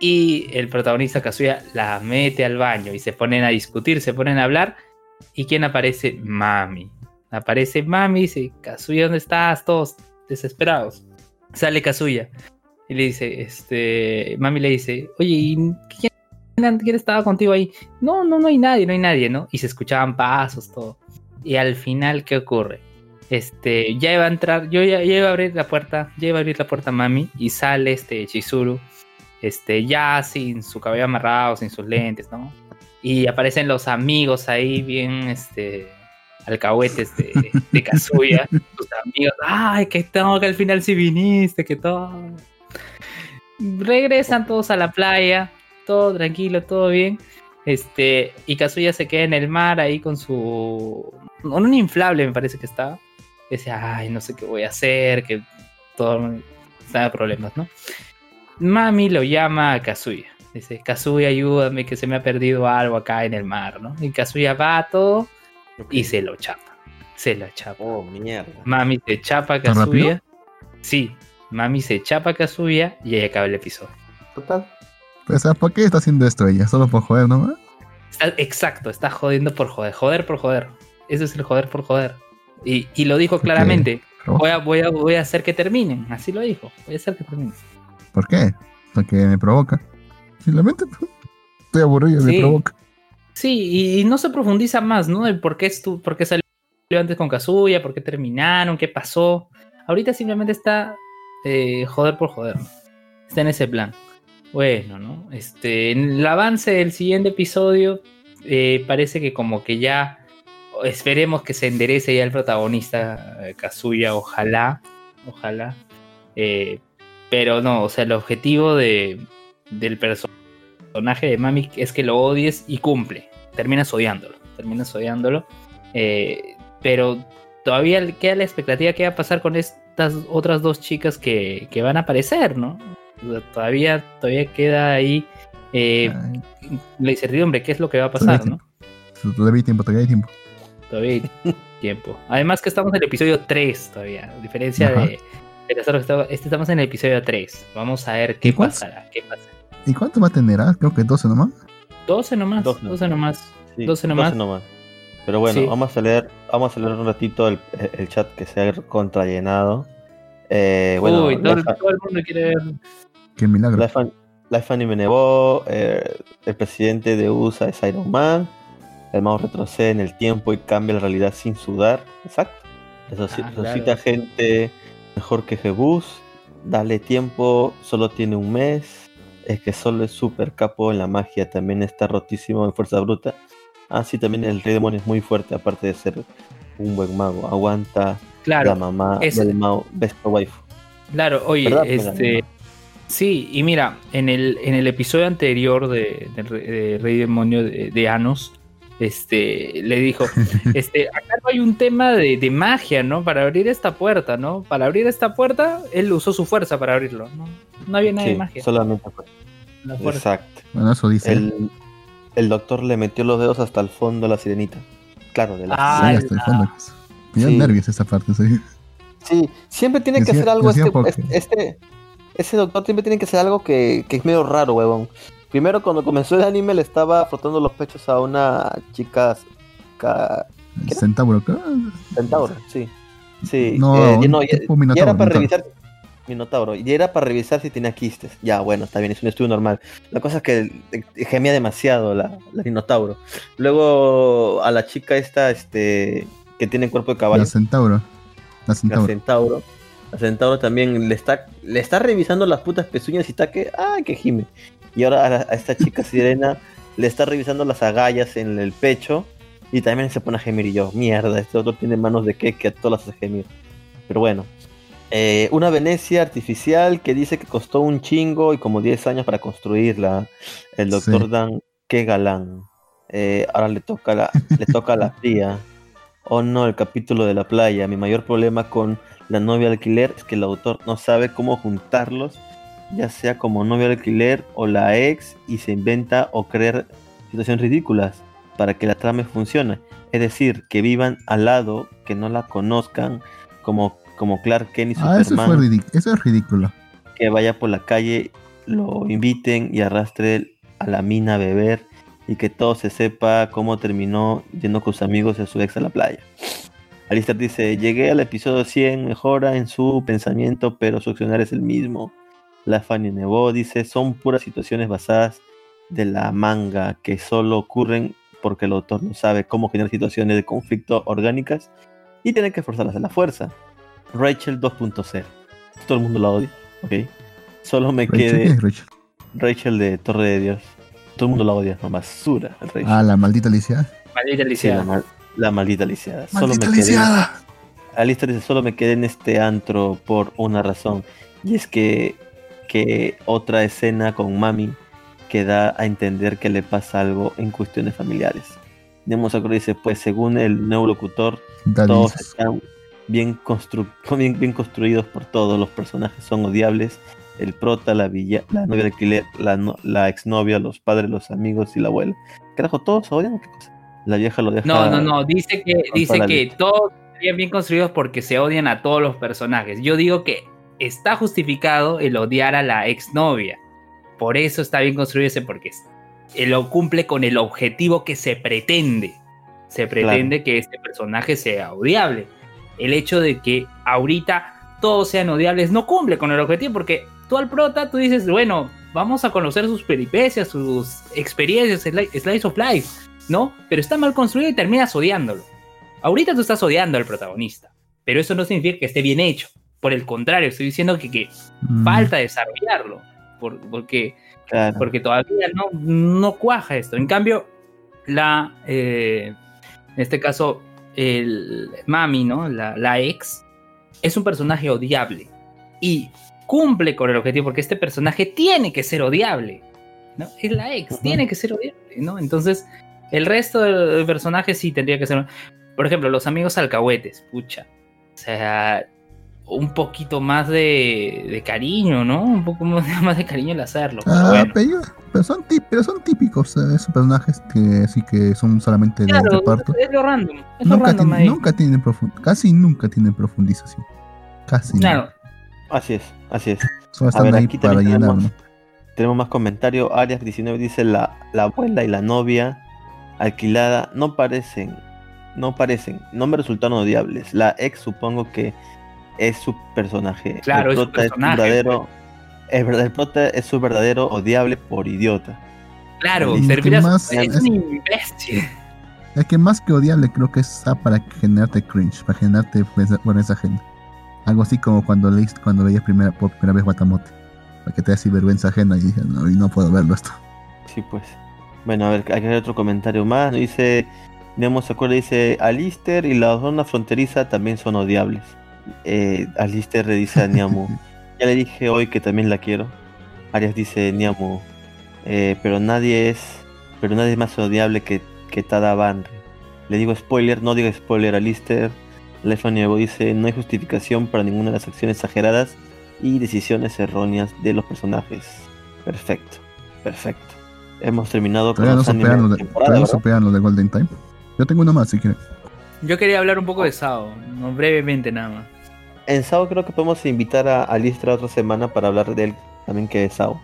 Y el protagonista Kazuya la mete al baño y se ponen a discutir, se ponen a hablar. ¿Y quién aparece? Mami. Aparece Mami y dice, Kazuya, ¿dónde estás? Todos desesperados. Sale Kazuya y le dice, este, Mami le dice, oye, ¿y quién, quién estaba contigo ahí? No, no, no hay nadie, no hay nadie, ¿no? Y se escuchaban pasos, todo. Y al final, ¿qué ocurre? Este, ya iba a entrar, yo ya, ya iba a abrir la puerta, ya iba a abrir la puerta Mami y sale este Chizuru, este, ya sin su cabello amarrado, sin sus lentes, ¿no? Y aparecen los amigos ahí bien, este, alcahuetes de, de Kazuya, sus amigos, ay, que todo, que al final sí viniste, que todo. Regresan todos a la playa, todo tranquilo, todo bien. Este, y Kazuya se queda en el mar ahí con su. con un inflable, me parece que estaba. Dice, ay, no sé qué voy a hacer, que todo está de problemas, ¿no? Mami lo llama a Kazuya. Dice, Kazuya, ayúdame, que se me ha perdido algo acá en el mar, ¿no? Y Kazuya va a todo y se lo chapa. Se lo chapa. Oh, mierda. Mami se chapa a ¿Tan Kazuya. Sí, Mami se chapa a Kazuya y ahí acaba el episodio. Total. Pues, ¿sabes ¿por qué está haciendo esto ella? ¿Solo por joder nomás? Exacto, está jodiendo por joder. Joder por joder. Ese es el joder por joder. Y, y lo dijo claramente. Voy a, voy, a, voy a hacer que terminen. Así lo dijo. Voy a hacer que terminen. ¿Por qué? Porque me provoca. Simplemente pues, estoy aburrido, me Sí. provoca. Sí, y, no se profundiza más, ¿no? De por qué, estu- por qué salió antes con Kazuya, por qué terminaron, qué pasó. Ahorita simplemente está eh, joder por joder. Está en ese plan. Bueno, ¿no? Este, en el avance del siguiente episodio eh, parece que como que ya esperemos que se enderece ya el protagonista eh, Kazuya, ojalá, ojalá. Eh, pero no, o sea, el objetivo de, del personaje de Mami es que lo odies y cumple. Terminas odiándolo. Terminas odiándolo. Eh, pero todavía queda la expectativa que va a pasar con estas otras dos chicas que, que van a aparecer, ¿no? O sea, Todavía, todavía queda ahí eh, la incertidumbre, qué es lo que va a pasar, ¿no? Todavía hay tiempo, todavía hay tiempo. Todavía hay tiempo. Además que estamos en el episodio 3 todavía, a diferencia Ajá. de, este estamos en el episodio 3. Vamos a ver qué pasará, qué pasa. ¿Y cuánto va a tener? Ah, creo que 12 nomás. 12 nomás, 12, 12. nomás. Sí, 12 nomás. Pero bueno, Sí. vamos a leer, vamos a leer un ratito el, el chat que se ha contrallenado. Eh, bueno, Uy, todo, todo el mundo quiere ver. Qué milagro. Life, Life Anime Nebo, eh, el presidente de USA es Iron Man, el mouse retrocede en el tiempo y cambia la realidad sin sudar. Exacto. Ah, resucita claro. gente mejor que Jebus. Dale tiempo, solo tiene un mes. Es que solo es super capo en la magia, también está rotísimo en fuerza bruta. Ah, sí, también el rey demonio es muy fuerte, aparte de ser un buen mago. Aguanta la Claro, mamá es- del Mao, best waifu. claro, oye, ¿Verdad, este. Sí, y mira, en el, en el episodio anterior de, Rey Demonio de, de Anos, este, le dijo, este, acá no hay un tema de, de magia, ¿no? Para abrir esta puerta, ¿no? Para abrir esta puerta, él usó su fuerza para abrirlo, ¿no? No había nada Sí, de magia. solamente fue. la fuerza. Exacto. Bueno, eso dice. El, el doctor le metió los dedos hasta el fondo a la sirenita. Claro, de la Ah, Sí, hasta el fondo. pues. Me Sí. nervios esa parte, sí. Sí, siempre tiene que hacer algo este, porque- este, este- ese doctor siempre tiene que hacer algo que, que es medio raro, huevón. Primero cuando comenzó el anime le estaba frotando los pechos a una chica ca- El centauro. ¿qué? centauro, sí. Sí, No, eh, no, ya, era para minotauro. revisar Minotauro, y era para revisar si tenía quistes. Ya, bueno, está bien, es un estudio normal. La cosa es que eh, gemía demasiado la, la Minotauro. Luego a la chica esta, este, que tiene cuerpo de caballo. La centauro. La La centauro. Centauro. La Centauro también le está, le está revisando las putas pezuñas y está que, ¡ay, que gime! Y ahora a, la- a esta chica sirena le está revisando las agallas en el pecho y también se pone a gemir. Y yo, mierda, este otro tiene manos de que que a todas las hace gemir. Pero bueno. Eh, una Venecia artificial que dice que costó un chingo y como 10 años para construirla. El doctor Sí. Dan, qué galán. Eh, ahora le toca la, le toca a la tía. Oh no, el capítulo de la playa. Mi mayor problema con la novia alquiler es que el autor no sabe cómo juntarlos, ya sea como novia alquiler o la ex, y se inventa o crear situaciones ridículas para que la trama funcione. Es decir, que vivan al lado, que no la conozcan, como, como Clark Kent y Ah, eso, fue eso es ridículo. que vaya por la calle, lo inviten y arrastre a la mina a beber y que todo se sepa cómo terminó yendo con sus amigos y a su ex a la playa. Alistair dice, llegué al episodio 100, mejora en su pensamiento, pero su accionar es el mismo. La Fanny Nebo dice, son puras situaciones basadas de la manga que solo ocurren porque el autor no sabe cómo generar situaciones de conflicto orgánicas y tiene que forzarlas a la fuerza. Rachel 2.0. Todo el mundo la odia, ¿ok? Solo me Rachel, ¿quién quede Rachel? Rachel de Torre de Dios. Todo el mundo la odia, no basura. El Rachel. Ah, la maldita Alicia. Maldita Sí, Alicia. la, mal- la maldita lisiada. Solo ¡Maldita me quedé, lisiada! Alistair dice, solo me quedé en este antro por una razón. Y es que, que otra escena con Mami que da a entender que le pasa algo en cuestiones familiares. Nemo Sakura dice, pues según el neurolocutor, Da todos están bien, constru- bien, bien construidos por todos. Los personajes son odiables. El prota, la villa, la novia de alquiler, la, no- la exnovia, los padres, los amigos y la abuela. Carajo, todos se odian o qué cosa. La vieja lo deja. No, no, no, dice que, dice que todos estarían bien construidos porque se odian a todos los personajes. Yo digo que está justificado el odiar a la exnovia. Por eso está bien construido ese porque lo cumple con el objetivo que se pretende. Se pretende que este personaje sea odiable. El hecho de que ahorita todos sean odiables no cumple con el objetivo porque tú al prota tú dices, bueno, vamos a conocer sus peripecias, sus experiencias, sli- slice of life, ¿no? Pero está mal construido y terminas odiándolo. Ahorita tú estás odiando al protagonista, pero eso no significa que esté bien hecho. Por el contrario, estoy diciendo que, que Mm, falta desarrollarlo, por- porque Claro. porque todavía no, no cuaja esto. En cambio, la, eh, en este caso, el Mami, ¿no? La, la ex, es un personaje odiable y cumple con el objetivo porque este personaje tiene que ser odiable. ¿no? Es la ex, tiene que ser odiable, ¿no? Entonces, el resto de de personajes sí tendría que ser. Por ejemplo, los amigos alcahuetes, pucha. O sea, un poquito más de, de cariño, ¿no? Un poco más de cariño al hacerlo. Pero Ah, bueno. pero, pero son, tip- pero son típicos eh, esos personajes que sí que son solamente de reparto. es lo random. Es lo Nunca, random nunca tienen casi nunca tienen profundización. Casi. Claro. Así es, así es. Solo A están ver, ahí aquí para también llenar. tenemos, ¿no? tenemos más comentarios. Arias 19 dice la, la abuela y la novia alquilada no parecen, no parecen, no me resultaron odiables. La ex supongo que es su personaje. Claro, el es su personaje, verdadero, es verdad, el prota es su verdadero odiable por idiota. Claro, más- es es- un imbécil. Es que más que odiable creo que está para generarte cringe, para generarte vergüenza- vergüenza ajena. Algo así como cuando leíste, cuando veías primera, por primera vez Guatamote. Para que te hagas vergüenza ajena y dices, no, y no puedo verlo esto. Sí, pues. Bueno, a ver, hay que ver otro comentario más. Dice, Nemo se acuerda, dice, Alister y la zona fronteriza también son odiables. Eh, Alister le dice a Niamu, ya le dije hoy que también la quiero. Arias dice, Niamu, eh, pero nadie es, pero nadie es más odiable que, que Tada Banri. Le digo spoiler, no diga spoiler, Alister. Lefa Nuevo dice, no hay justificación para ninguna de las acciones exageradas y decisiones erróneas de los personajes. Perfecto, perfecto. Hemos terminado con los animes superan lo de de, temporada, todavía no ¿verdad? superan lo de Golden Time. Yo tengo uno más si quieres. Yo quería hablar un poco de Sao, no, brevemente nada más. En Sao creo que podemos invitar a Alistra otra semana para hablar de él también que es Sao.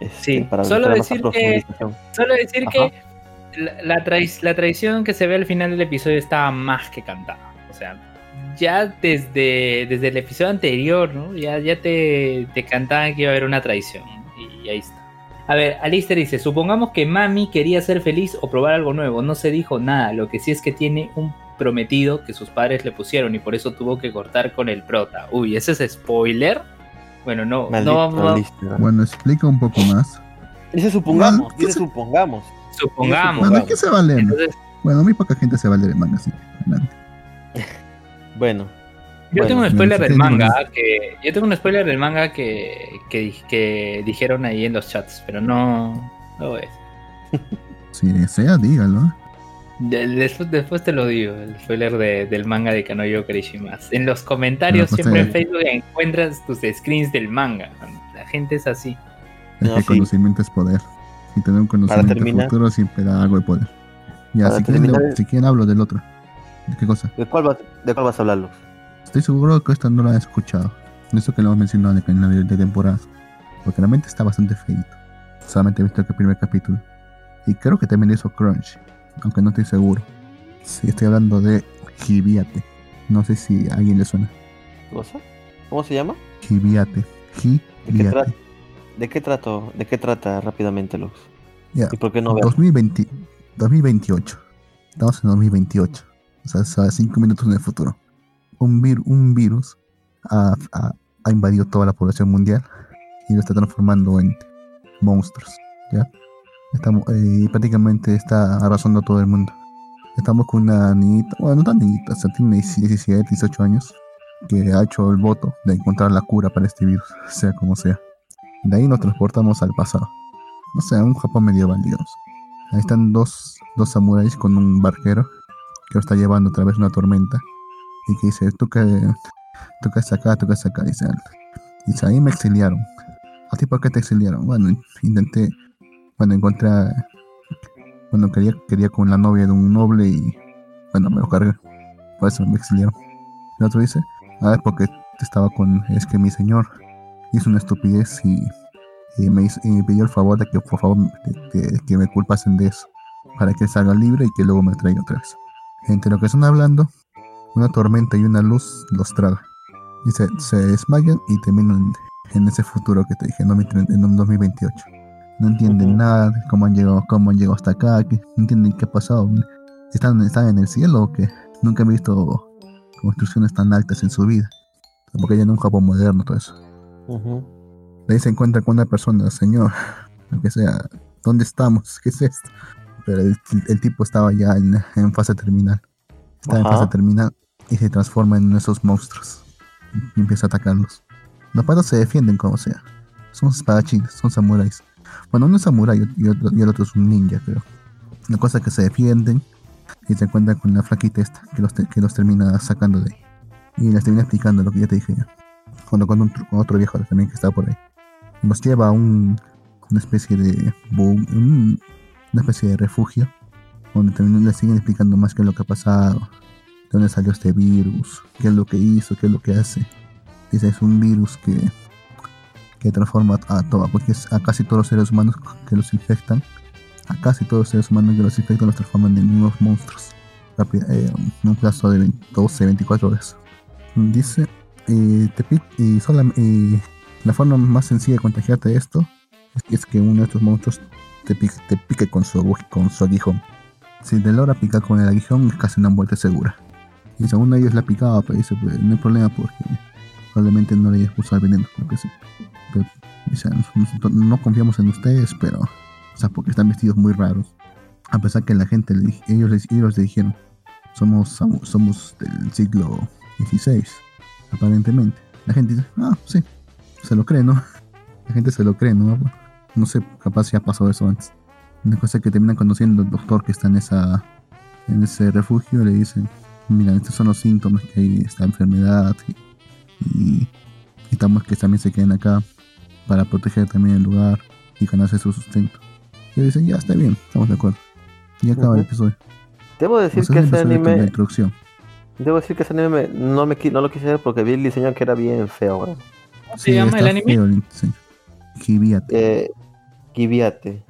Este, Sí, para solo a decir que-. Solo decir Ajá. que la, la, trai- la traición que se ve al final del episodio estaba más que cantada. O sea, ya desde, desde el episodio anterior, ¿no? Ya, ya te, te cantaban que iba a haber una traición. Y ahí está. A ver, Alistair dice, supongamos que Mami quería ser feliz o probar algo nuevo. No se dijo nada. Lo que sí es que tiene un prometido que sus padres le pusieron y por eso tuvo que cortar con el prota. Uy, ¿ese es spoiler? Bueno, no, Maldito no vamos, Alistra. Bueno, explica un poco más. Dice supongamos, Bueno, ¿qué dice se- supongamos. supongamos. Bueno, ¿de qué se vale? Entonces, Bueno, muy poca gente se vale de manga, sí. Adelante. Bueno, Yo Bueno, tengo un spoiler del manga que yo tengo un spoiler del manga que, que dijeron ahí en los chats, pero no no es. Si desea, dígalo. De- Después, después te lo digo, el spoiler de- del manga de Kanoyo Karishimas. En los comentarios pues, siempre en Facebook encuentras tus screens del manga. La gente es así. Es No, que sí. conocimiento es poder. Y tener un conocimiento terminar- futuro siempre da algo de poder. Ya, si quieren, terminar- si quieren hablo del otro. ¿De qué cosa? ¿de cuál, vas, ¿de cuál vas a hablar, Lux? Estoy seguro que esta no la han escuchado. Eso que lo hemos mencionado en canal de, de temporadas. Porque realmente está bastante feito. Solamente he visto el primer capítulo. Y creo que también hizo Crunch. Aunque no estoy seguro. Sí, estoy hablando de Hibiate. No sé si a alguien le suena. ¿Cosa? ¿Cómo se llama? Hibiate. ¿De qué, trata? Hibiate. ¿De qué trato? ¿De qué trata rápidamente, Lux? ¿Y por qué no ver? 2020, 2028. Estamos en 2028. O sea, es a cinco minutos en el futuro. Un, vir- un virus ha, ha- ha invadido toda la población mundial y lo está transformando en monstruos. ¿ya? Estamos, eh, y prácticamente está arrasando a todo el mundo. Estamos con una niñita, bueno, no tan niñita, o sea, tiene 17, 18 años, que ha hecho el voto de encontrar la cura para este virus, sea como sea. De ahí nos transportamos al pasado. No sé, a un Japón medieval, digamos. Ahí están dos, dos samuráis con un barquero que lo está llevando a través de una tormenta y que dice, tú que, tú acá, tú que acá, dice dice, ahí me exiliaron. ¿A ti por qué te exiliaron? Bueno, intenté, bueno, encontré, a- bueno, quería, quería con la novia de un noble y, bueno, me lo cargué. Por eso me exiliaron. El otro dice, ah, es porque estaba con, es que mi señor hizo una estupidez y, me, hizo- y pidió el favor de que por favor que me culpasen de eso para que salga libre y que luego me traiga otra vez. Entre lo que están hablando, una tormenta y una luz los traga. Y se, se desmayan y terminan en ese futuro que te dije, en 2030 en 2028. No entienden nada cómo han llegado, cómo han llegado hasta acá, que no entienden qué ha pasado. Están, están en el cielo o que nunca han visto construcciones tan altas en su vida. Porque ya en un Japón moderno todo eso. De ahí se encuentra con una persona, señor, lo que sea, ¿dónde estamos? ¿Qué es esto? Pero el, el tipo estaba ya en, en fase terminal. Estaba en fase terminal y se transforma en esos monstruos. Y empieza a atacarlos. Los patos se defienden como sea. Son espadachines, son samuráis. Bueno, uno es samurai y, y el otro es un ninja, pero. La cosa que se defienden y se encuentran con la flaquita esta que los, te- que los termina sacando de ahí. Y les termina explicando lo que ya te dije ya. Cuando con, otro viejo también que está por ahí. Los lleva a un, una especie de una especie de refugio donde también les siguen explicando más qué es lo que ha pasado, de dónde salió este virus, qué es lo que hizo, qué es lo que hace. Dice, es un virus que, que transforma a, todo, porque a casi todos los seres humanos que los infectan, a casi todos los seres humanos que los infectan los transforman en unos monstruos. Rápida, eh, en un plazo de 20 12, 24 horas. Dice, eh, y y la forma más sencilla de contagiarte de esto es que, uno de estos monstruos te pique, con, su, con su aguijón. Si te logra picar con el aguijón es casi una muerte segura. Y según ellos la picaba, pero dice, pues, no hay problema porque probablemente no le hayas el veneno, lo que sí. No confiamos en ustedes, pero, o sea, porque están vestidos muy raros. A pesar que la gente, ellos, ellos le dijeron, somos, somos del siglo XVI, aparentemente. La gente dice, ah, sí, se lo cree, ¿no? La gente se lo cree, ¿no? No sé, capaz ya pasó eso antes. Una cosa que terminan conociendo el doctor que está en esa en ese refugio le dicen, mira, estos son los síntomas que hay esta enfermedad y, y necesitamos que también se queden acá para proteger también el lugar y ganarse su sustento. Y dicen, ya está bien, estamos de acuerdo. Y acaba el Ujú. episodio. Debo decir O sea, que el ese anime, introducción. debo decir que ese anime me- no me no lo quise ver porque vi el diseño que era bien feo. ¿Cómo se llama el anime? feo el diseño. Hibiate. Eh, Kibiate.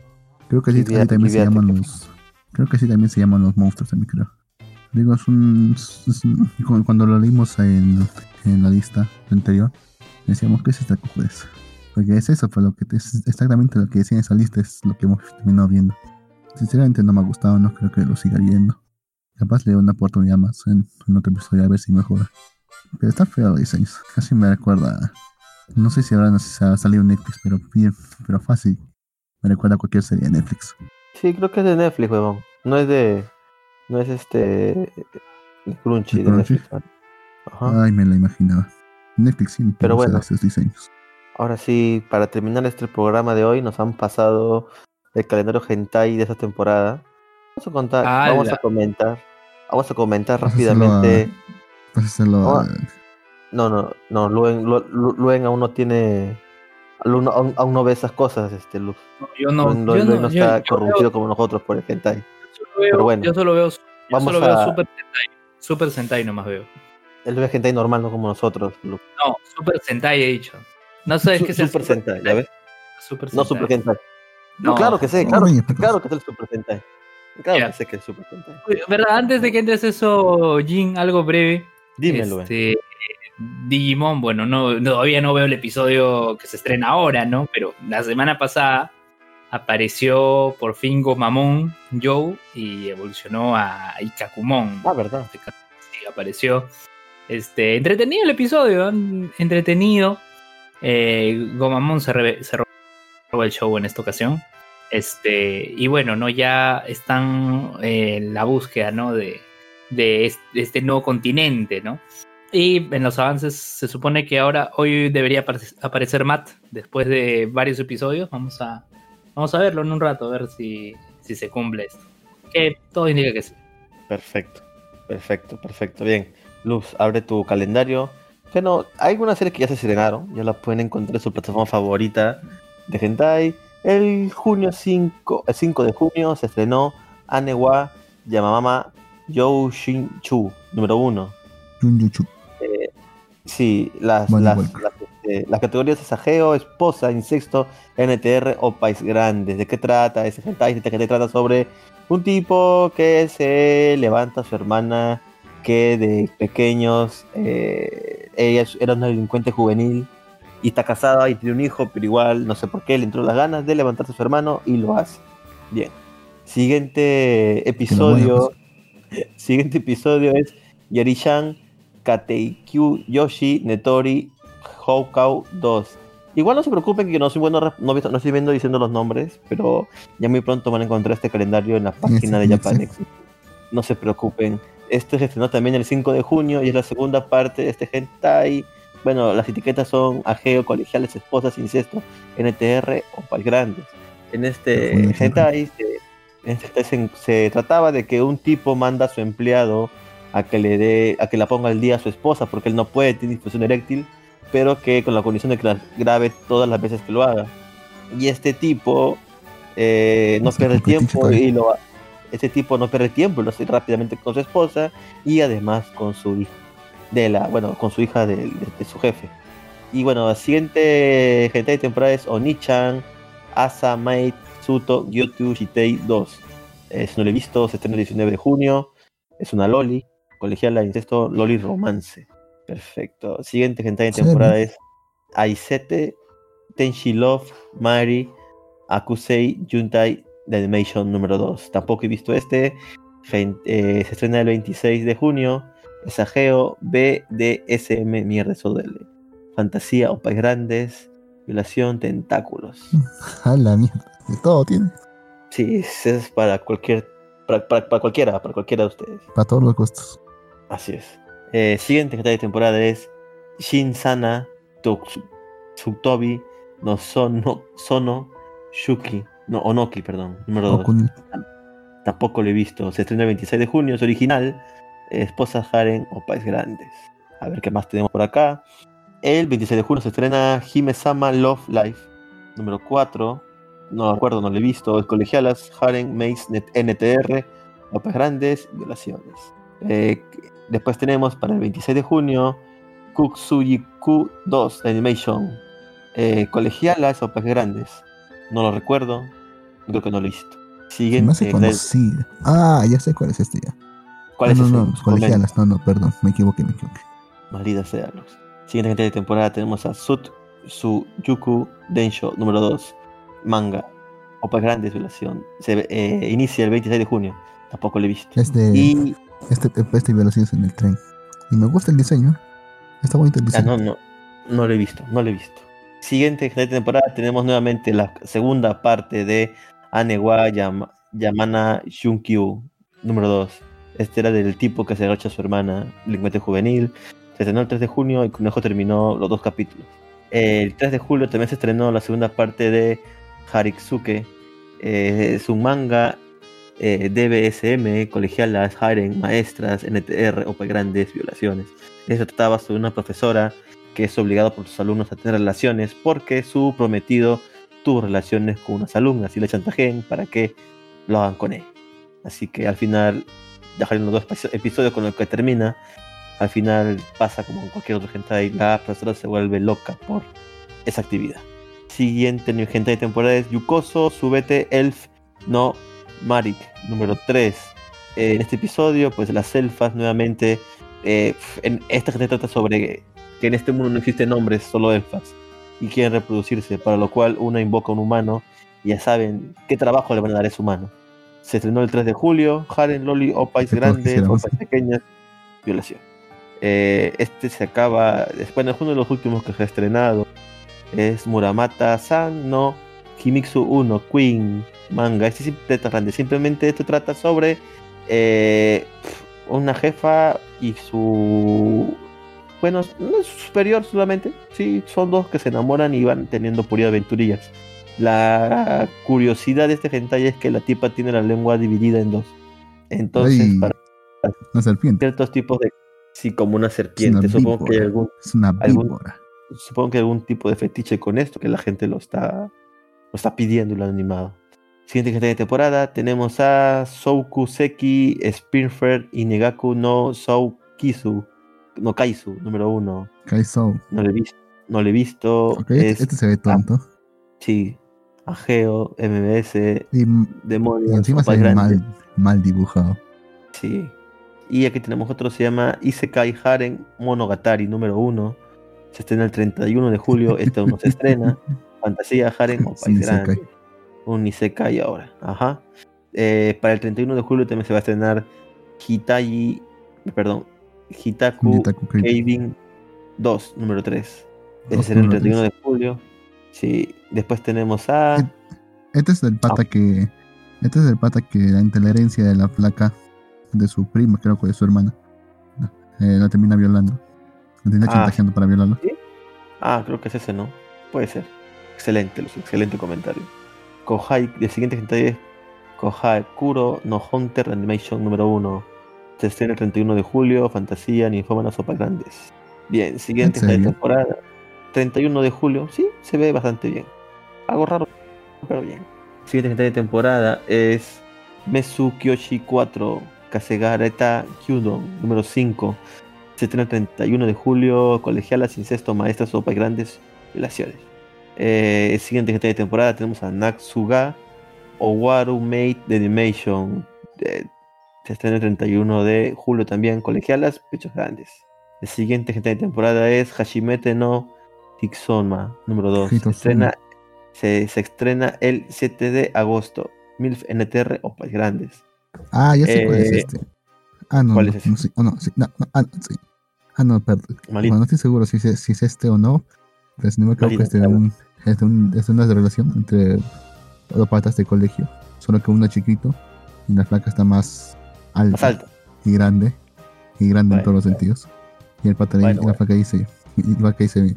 Creo que sí, Kibiate, también se Kibiate, llaman que- los. Creo que sí también se llaman los monstruos también creo. Digo, es un. es un- cu- cuando lo leímos en, en la lista anterior, decíamos que es esta cojudez. Porque es eso, fue lo que es exactamente lo que decía en esa lista, es lo que hemos terminado viendo. Sinceramente no me ha gustado, no creo que lo siga viendo. Capaz le doy una oportunidad más en, en otro episodio a ver si mejora. Pero está feo los diseños. Casi me recuerda. No sé si ahora no si ha salido Netflix, pero bien, pero fácil. Me recuerda a cualquier serie de Netflix. Sí, creo que es de Netflix, weón. No es de. No es este. de Crunchy, ¿De? Netflix. Ajá. Ay, me la imaginaba. Netflix sí, Pero bueno. esos diseños. Ahora sí, para terminar este programa de hoy, nos han pasado el calendario hentai de esta temporada. Vamos a contar, ¡Hala! vamos a comentar, vamos a comentar Pásaselo rápidamente. Pásaselo a- No, no, no, Luen, Lu- Lu- Luen aún no tiene, aún, aún- aún no ve esas cosas, este Luz. Yo no, Luen, yo Luen no, no está yo corrompido veo- como nosotros por el hentai. yo solo veo- Pero bueno, yo solo veo, yo vamos solo veo a- Super Sentai. Super Sentai nomás veo. Él ve hentai normal, no como nosotros, Luz. No, Super Sentai he dicho. No sabes Su- qué es el Super Sentai, ¿ya ves? Super No Sentai. Super hentai. No. claro que sé, claro, claro que es el Super hentai. Claro que sé que es Super ¿Verdad? Antes de que entres eso, Jin, algo breve. Dime, Luen. Este, Digimon, bueno, no, no, todavía no veo el episodio que se estrena ahora, ¿no? Pero la semana pasada apareció por fin Gomamon Joe y evolucionó a Ikakumon. Ah, verdad. Sí, apareció. Este, entretenido el episodio, ¿eh? entretenido. Eh, Gomamon se, robó el show en esta ocasión. Este, y bueno, ¿no? Ya están eh, en la búsqueda, ¿no? De, de es- de este nuevo continente, ¿no? Y en los avances se supone que ahora, hoy debería apare- aparecer Matt después de varios episodios. Vamos a, vamos a verlo en un rato, a ver si, si se cumple esto. Que todo indica que sí. Perfecto, perfecto, perfecto. Bien, Luz, abre tu calendario. Bueno, hay algunas series que ya se estrenaron, ya las pueden encontrar en su plataforma favorita de Hentai. El junio 5, el 5 de junio se estrenó Anewa Yamamama You Shin Chu, número 1. Jun Yuchu. Sí, las, Vale, las, este, las categorías es ajeo, esposa, incesto, NTR o país grande. ¿De qué trata ese hentai? Este hentai trata sobre un tipo que se levanta a su hermana que de pequeños eh, ella era una delincuente juvenil y está casada y tiene un hijo, pero igual no sé por qué le entró las ganas de levantarse a su hermano y lo hace. Bien. Siguiente episodio. Siguiente episodio es Yarishan Kateikyu Yoshi Netori Houkau 2. Igual no se preocupen que no soy bueno, no, no estoy viendo diciendo los nombres, pero ya muy pronto van a encontrar este calendario en la página de sí, Japanex. No se preocupen. Este se estrenó también el 5 de junio y es la segunda parte de este hentai. Bueno, las etiquetas son ajeo, colegiales, esposas, incesto, NTR o pal grandes. En este hentai se, en este se, se trataba de que un tipo manda a su empleado a que le dé, a que la ponga al día a su esposa porque él no puede tener disfunción eréctil, pero que con la condición de que la grabe todas las veces que lo haga. Y este tipo eh, no Está pierde fetiche tiempo y lo este tipo no pierde tiempo lo hace rápidamente con su esposa y además con su hija de la bueno con su hija de, de- de su jefe. Y bueno la siguiente gente de temporada es Onichan Asa Mate Suto Gyotu Shitei 2 Eh, si no lo he visto se estrena el 19 de junio. Es una loli colegiala incesto loli romance. Perfecto. Siguiente gente de temporada es Aisete Tenshi Love Mari Akusei Juntai de Animation número 2. Tampoco he visto este. Eh, se estrena el 26 de junio. Esageo BDSM Mierda SODL. Fantasía, opas grandes, violación, tentáculos. A la mierda. De todo tiene. Sí, es para cualquier. Para, para- para cualquiera, para cualquiera de ustedes. Para todos los gustos. Así es. Eh, siguiente que está de temporada es Shinsana Toksu- Tsutobi no Sono, Sono Shuki. No, Onoki, perdón. Número 2. Okuni. Tampoco lo he visto. Se estrena el 26 de junio, es original. Esposa Haren o País Grandes. A ver qué más tenemos por acá. El 26 de junio se estrena Hime-sama Love Life, número 4. No lo recuerdo, no lo he visto. Es colegialas, Haren, Net- NTR, País Grandes, violaciones. Eh, después tenemos para el 26 de junio Kutsuyiku 2 de Animation. Eh, colegialas o País Grandes. No lo recuerdo. Creo que no lo he visto. Siguiente. hace conocido. Ah, ya sé cuál es este ya. ¿Cuál Ah, es no, ese? no, Comenta. colegialas. No, no, perdón. Me equivoqué, me equivoqué. Maldita sea, Lux. Siguiente gente de temporada tenemos a Sut Suyuku Densho número 2. Manga. Opas Grandes, violación. Se eh, inicia el 26 de junio. Tampoco lo he visto. Este, Y. este, este violación es en el tren. Y me gusta el diseño. Está bonito el Ah, diseño. no, no. No lo he visto. No lo he visto. Siguiente gente de temporada tenemos nuevamente la segunda parte de Anewa Yama- Yamana Shunkyu número 2. Este era del tipo que se agacha a su hermana, delincuente juvenil. Se estrenó el 3 de junio y con eso terminó los dos capítulos. El 3 de julio también se estrenó la segunda parte de Hariksuke. Eh, es un manga eh, DBSM, colegialas, harem, maestras, NTR, OP grandes, violaciones. Esto trataba sobre una profesora que es obligada por sus alumnos a tener relaciones porque su prometido tuvo relaciones con unas alumnas y le chantajean para que lo hagan con él. Así que al final, dejar los dos epi- episodios con lo que termina, al final pasa como en cualquier otro hentai, la profesora se vuelve loca por esa actividad. Siguiente new de temporada es Yukoso Subete Elf no Marik, número 3. en este episodio, pues las elfas nuevamente, eh, en esta gente trata sobre que en este mundo no existen hombres, solo elfas, y quieren reproducirse, para lo cual una invoca a un humano y ya saben qué trabajo le van a dar a ese humano. Se estrenó el 3 de julio, Haren, Loli, Opais grandes. Opais pequeñas, violación. Eh, este se acaba, después de uno de los últimos que se ha estrenado, es Muramata-san no Kimitsu 1 Queen manga. Este simple grande. Simplemente esto trata sobre eh, una jefa y su. Bueno, no es su superior solamente. Sí, son dos que se enamoran y van teniendo por ahí aventurillas. La curiosidad de este hentai es que la tipa tiene la lengua dividida en dos. Entonces, Ay. para Una serpiente. ciertos tipos de. Sí, como una serpiente. Supongo que hay algún Es una algún- supongo que algún tipo de fetiche con esto, que la gente lo está, lo está pidiendo y lo han animado. Siguiente gente de temporada, tenemos a Souku Seki, Spinfer y Negaku no Soukisu, no Kaisu, número uno. Kaizo. No lo he visto, no lo he visto. Es, este se ve tonto. sí, Ageo, MMS, Y, y Demonios, encima se ve mal, mal dibujado. Sí. Y aquí tenemos otro, se llama Isekai Haren Monogatari número uno. Se estrena el 31 de julio, este aún no se estrena. Fantasía Haren o País. Grande. Un Isekai ahora. Ajá. Eh, para el 31 de julio también se va a estrenar Hitayi, perdón, Hitaku Hitaku Kei- Keivin 2, número 3. Ese será el número 31 de julio. Sí. Después tenemos a. Eh, Este es el pata que. Este es el pata que la herencia de la placa de su prima, creo que de su hermana, eh, la termina violando. La termina Ah. chantajeando para violarlo. Ah, creo que es ese, ¿no? Puede ser. Excelente, Luz, excelente comentario. Kohai, el siguiente hentai es Kohai Kuro no Hunter Animation número 1. Se estrena el 31 de julio, fantasía, ninfómanos sopa grandes. Bien, siguiente ¿En hentai de serio? temporada. 31 de julio, sí, se ve bastante bien. Algo raro, pero bien. Siguiente de temporada es Mesu Kyoshi 4 Kasegareta Kyudon número 5. Se estrena el 31 de julio, colegialas, incesto, maestras, sopa grandes, violaciones. Eh, el siguiente de temporada tenemos a Natsuga Owaru Mate de Animation. Eh, se estrena el 31 de julio también, colegialas, pechos grandes. El siguiente hentai de temporada es Hashimete no Tixoma número 2. Se estrena, se, se estrena el 7 de agosto. MILF NTR o Pais Grandes. Ah, ya sé cuál es Eh, este. Ah, no, ¿cuál no, es ese? no, sí, oh, no, sí, no, no, ah, no, sí. Ah, no, perdón. Bueno, no estoy seguro si es, si es este o no. Pero si no me equivoco, Malito, es de, claro. un, es, de un, es de una relación entre dos patas de colegio. Solo que uno es chiquito y la flaca está más Más alto. y grande. Y grande Bueno, en todos los bueno. sentidos. Y el pata y Bueno, la dice, y la flaca dice,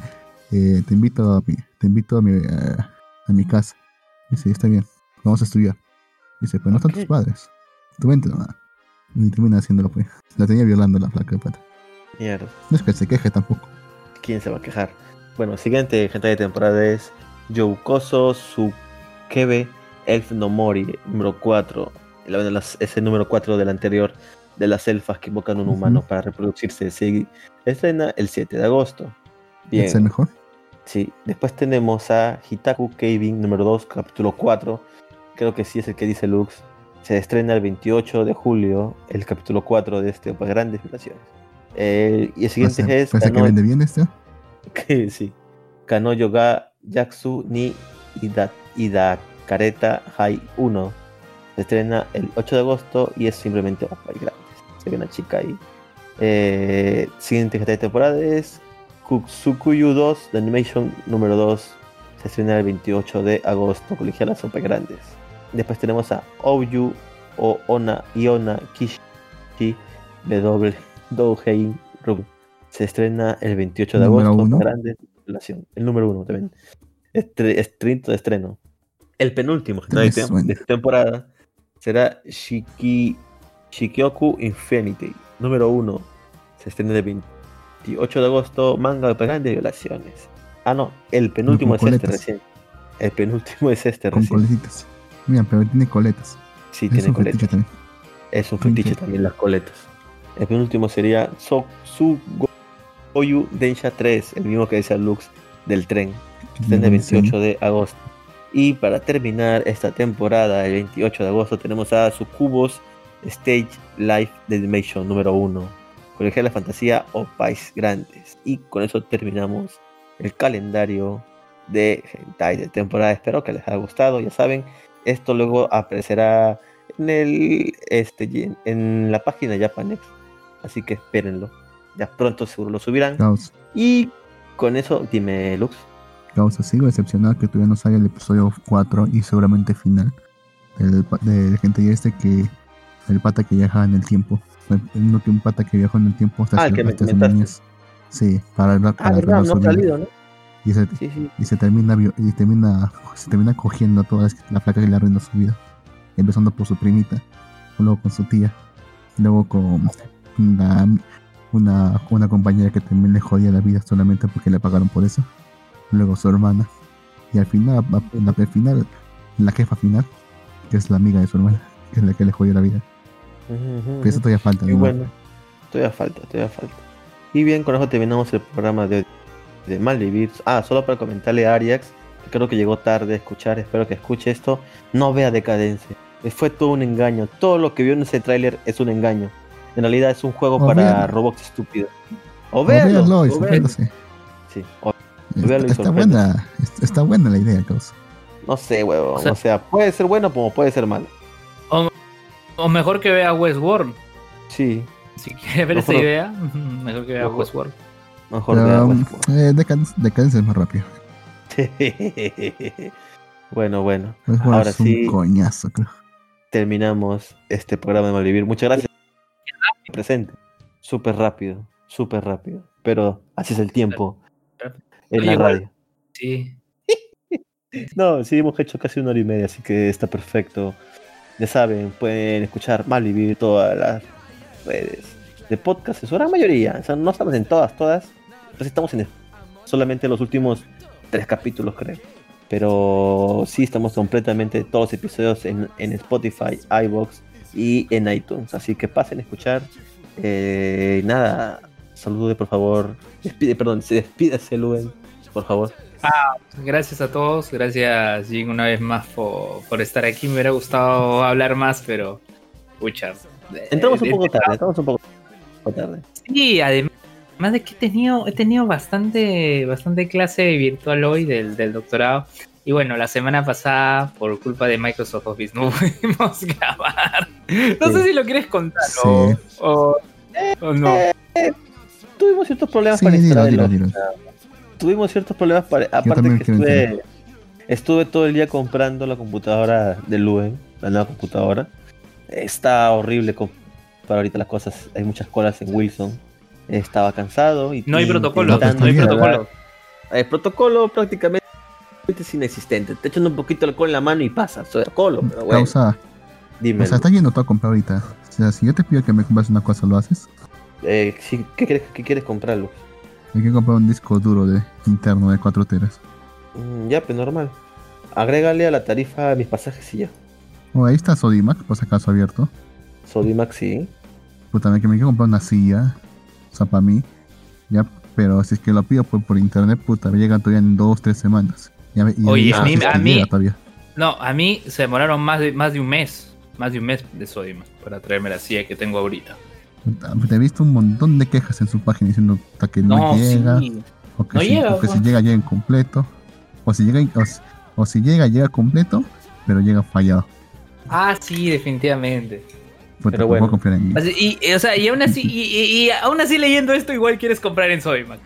eh, te invito a mi, te invito a mi, eh, a mi casa. Dice, está bien, vamos a estudiar. Dice, pero no están tus padres. Tú vente nomás. Y termina haciéndolo, pues. La tenía violando la flaca, el pata. Mierda. No es que se queje tampoco. ¿Quién se va a quejar? Bueno, siguiente gente de temporada es Youkoso Sukebe Elf no Mori, número 4. Las- Es el número 4 del anterior de las elfas que invocan un humano para reproducirse. Se estrena el 7 de agosto. Bien. ¿Es el mejor? Sí, después tenemos a Hitaku Keibin número 2, capítulo 4. Creo que sí es el que dice Lux. Se estrena el 28 de julio, el capítulo 4 de este Opa Grandes Violaciones. Eh, y el siguiente es parece que Kano- vende bien este. que sí. Kanoyo ga Yaksu ni Ida, Idakareta Hai 1. Se estrena el 8 de agosto y es simplemente Opa y Grandes. Se ve una chica ahí. Eh, siguiente temporada es Kutsukuyu 2 de Animation número 2. Se estrena el 28 de agosto. Colegialas Opa y Grandes. Después tenemos a Ouyu o Ona Iona Kishi W Douhei Rub. Se estrena el 28 de Número agosto. uno. Grande relación. El número uno también. Estre- Estrento de estreno. El penúltimo Te de, temporada será Shiki, Shikyoku Infinity. Número 1. Se estrena el 28 de agosto. Manga de grandes violaciones. Ah, no. El penúltimo es este recién. El penúltimo es este Con recién. coletitas. Mira, pero tiene coletas. Sí, es tiene coletas. también. Es un fetiche también las coletas. El penúltimo sería Sogoyu Densha 3, el mismo que decía Lux del tren. Está en el 28 de agosto. Y para terminar esta temporada, el 28 de agosto, tenemos a Sucubos Stage Life de Animation número 1. Colegio de la Fantasía o Pais Grandes. Y con eso terminamos el calendario de Hentai de temporada. Espero que les haya gustado. Ya saben, esto luego aparecerá en el este en, la página Japanex. Así que espérenlo. Ya pronto seguro lo subirán. Y con eso, dime, Lux. Gauss, sigo decepcionado que todavía no salga el episodio 4 y seguramente final del, del gente y este que el pata que viaja en el tiempo. Uno que un pata que viajó en el tiempo hasta, Ah, el que me hasta niñez. Sí, para arreglar, Ah, verdad, no salido, ¿no? Y se, Sí, sí. y se termina y termina se termina cogiendo a toda la flaca que le arruinó su vida empezando por su primita luego con su tía luego con una, una, una compañera que también le jodía la vida solamente porque le pagaron por eso luego su hermana y al final en la, al final la jefa final que es la amiga de su hermana que es la que le jodió la vida Ujú, ujú, pero eso todavía falta Y ¿no? bueno, todavía falta, todavía falta. Y bien, con eso terminamos el programa de, de Malvivir. Ah, solo para comentarle a Ariax, que creo que llegó tarde a escuchar, espero que escuche esto. No vea decadencia. Fue todo un engaño. Todo lo que vio en ese tráiler es un engaño. En realidad es un juego O para véanlo. robots estúpidos. O O véanlo, o véanlo. sé. Sí, o- está, y está buena está, buena la idea causa. no sé, huevón. O sea- o sea, puede ser bueno como puede ser malo. O mejor que vea Westworld. Sí, Si quiere ver esa idea, mejor que vea Mejor. Westworld. mejor Pero, vea um, Westworld. eh, decadencia, decadencia es más rápido bueno, bueno. Westworld Ahora es un sí. coñazo creo terminamos este programa de Malvivir. Muchas gracias. Presente. Súper rápido, súper rápido. Pero así es el tiempo en la igual- radio. Sí. No, sí, hemos hecho casi una hora y media, así que está perfecto. Ya saben, pueden escuchar Malvivir todas las redes de podcast, en su gran mayoría. O sea, no estamos en todas, todas. Pues estamos en solamente los últimos tres capítulos, creo. Pero sí estamos completamente todos los episodios en, en Spotify, iBox y en iTunes. Así que pasen a escuchar. Eh, nada, salude por favor. Despide, perdón, se despídase, Luen, por favor. Gracias a todos, gracias Jin una vez más por, por estar aquí. Me hubiera gustado hablar más, pero pucha. Entramos un poco de- tarde, entramos un poco tarde. Sí, además de que he tenido, he tenido bastante, bastante clase virtual hoy del, del doctorado. Y bueno, la semana pasada, por culpa de Microsoft Office, no pudimos grabar. No Sí. sé si lo quieres contar o, o- o no. Tuvimos ciertos problemas Sí, para dilo, instalarlo. dilo, dilo. Tuvimos ciertos problemas para. Aparte que estuve. Estuve todo el día comprando la computadora de Luen, la nueva computadora. Está horrible para ahorita las cosas. Hay muchas colas en Wilson. Estaba cansado y No hay protocolo, no hay protocolo. El protocolo prácticamente es inexistente. Te echan un poquito de alcohol en la mano y pasa. Soy alcohol, pero bueno. Causa, Dime. o sea, estás yendo todo a comprar ahorita. O sea, si yo te pido que me compres una cosa, ¿lo haces? Eh, sí, ¿qué, quieres, ¿Qué quieres comprarlo? Hay que comprar un disco duro de interno de 4 teras. Mm, ya, pues normal. Agrégale a la tarifa mis pasajes y ya. Oh, ahí está Sodimac, por si acaso abierto. Sodimac sí. Puta, me que me quiero comprar una silla. O sea, para mí. Ya, pero si es que lo pido por, por internet, puta, me llegan todavía en 2, 3 semanas. Ya me- y Oye, a mí- que a mí- todavía. No, a mí se demoraron más de, más de un mes. Más de un mes de Sodima para traerme la silla que tengo ahorita. Te he visto un montón de quejas en su página diciendo puta, que no, No, llega. sí. O que, No si, llega, o que si pues. llega, llega incompleto. O si llega, o, si- o si llega, llega completo, pero llega fallado. Ah, sí, definitivamente. Puta, Pero ¿cómo bueno. puedo confiar en mí? Así- Y, o sea, y aún así, y, y- y aún así leyendo esto, igual quieres comprar en Sodimac.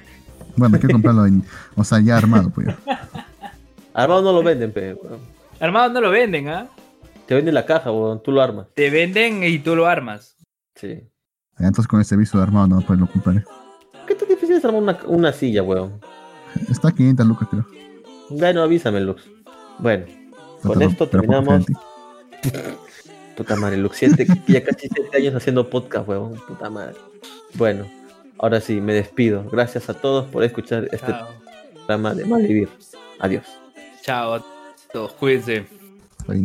Bueno, quiero comprarlo en, o sea, ya armado, pues. Armado no lo venden, pe, weón. Armado no lo venden, ¿ah? Te venden la caja, weón. Tú lo armas. Te venden y tú lo armas. Sí. Entonces con el servicio de armado no pues lo compraré. ¿Qué tan difícil es armar una, una silla, weón? Está a 500 lucas, creo. Bueno, avísame, Lux. Bueno, con esto terminamos. Puta madre, Lux. Siete, ya casi 7 años haciendo podcast, weón. Puta madre. Bueno, ahora sí, me despido. Gracias a todos por escuchar este Chao. programa de Malvivir. Adiós. Chao a todos, cuídense. Ahí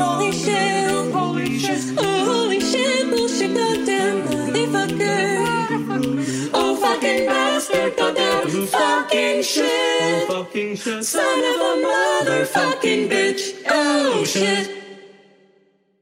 Holy shit. Holy shit. Oh, holy shit. Bullshit, goddamn motherfucker. Oh, fucking bastard, goddamn fucking shit. Fucking shit. Son of a motherfucking bitch. Oh, shit.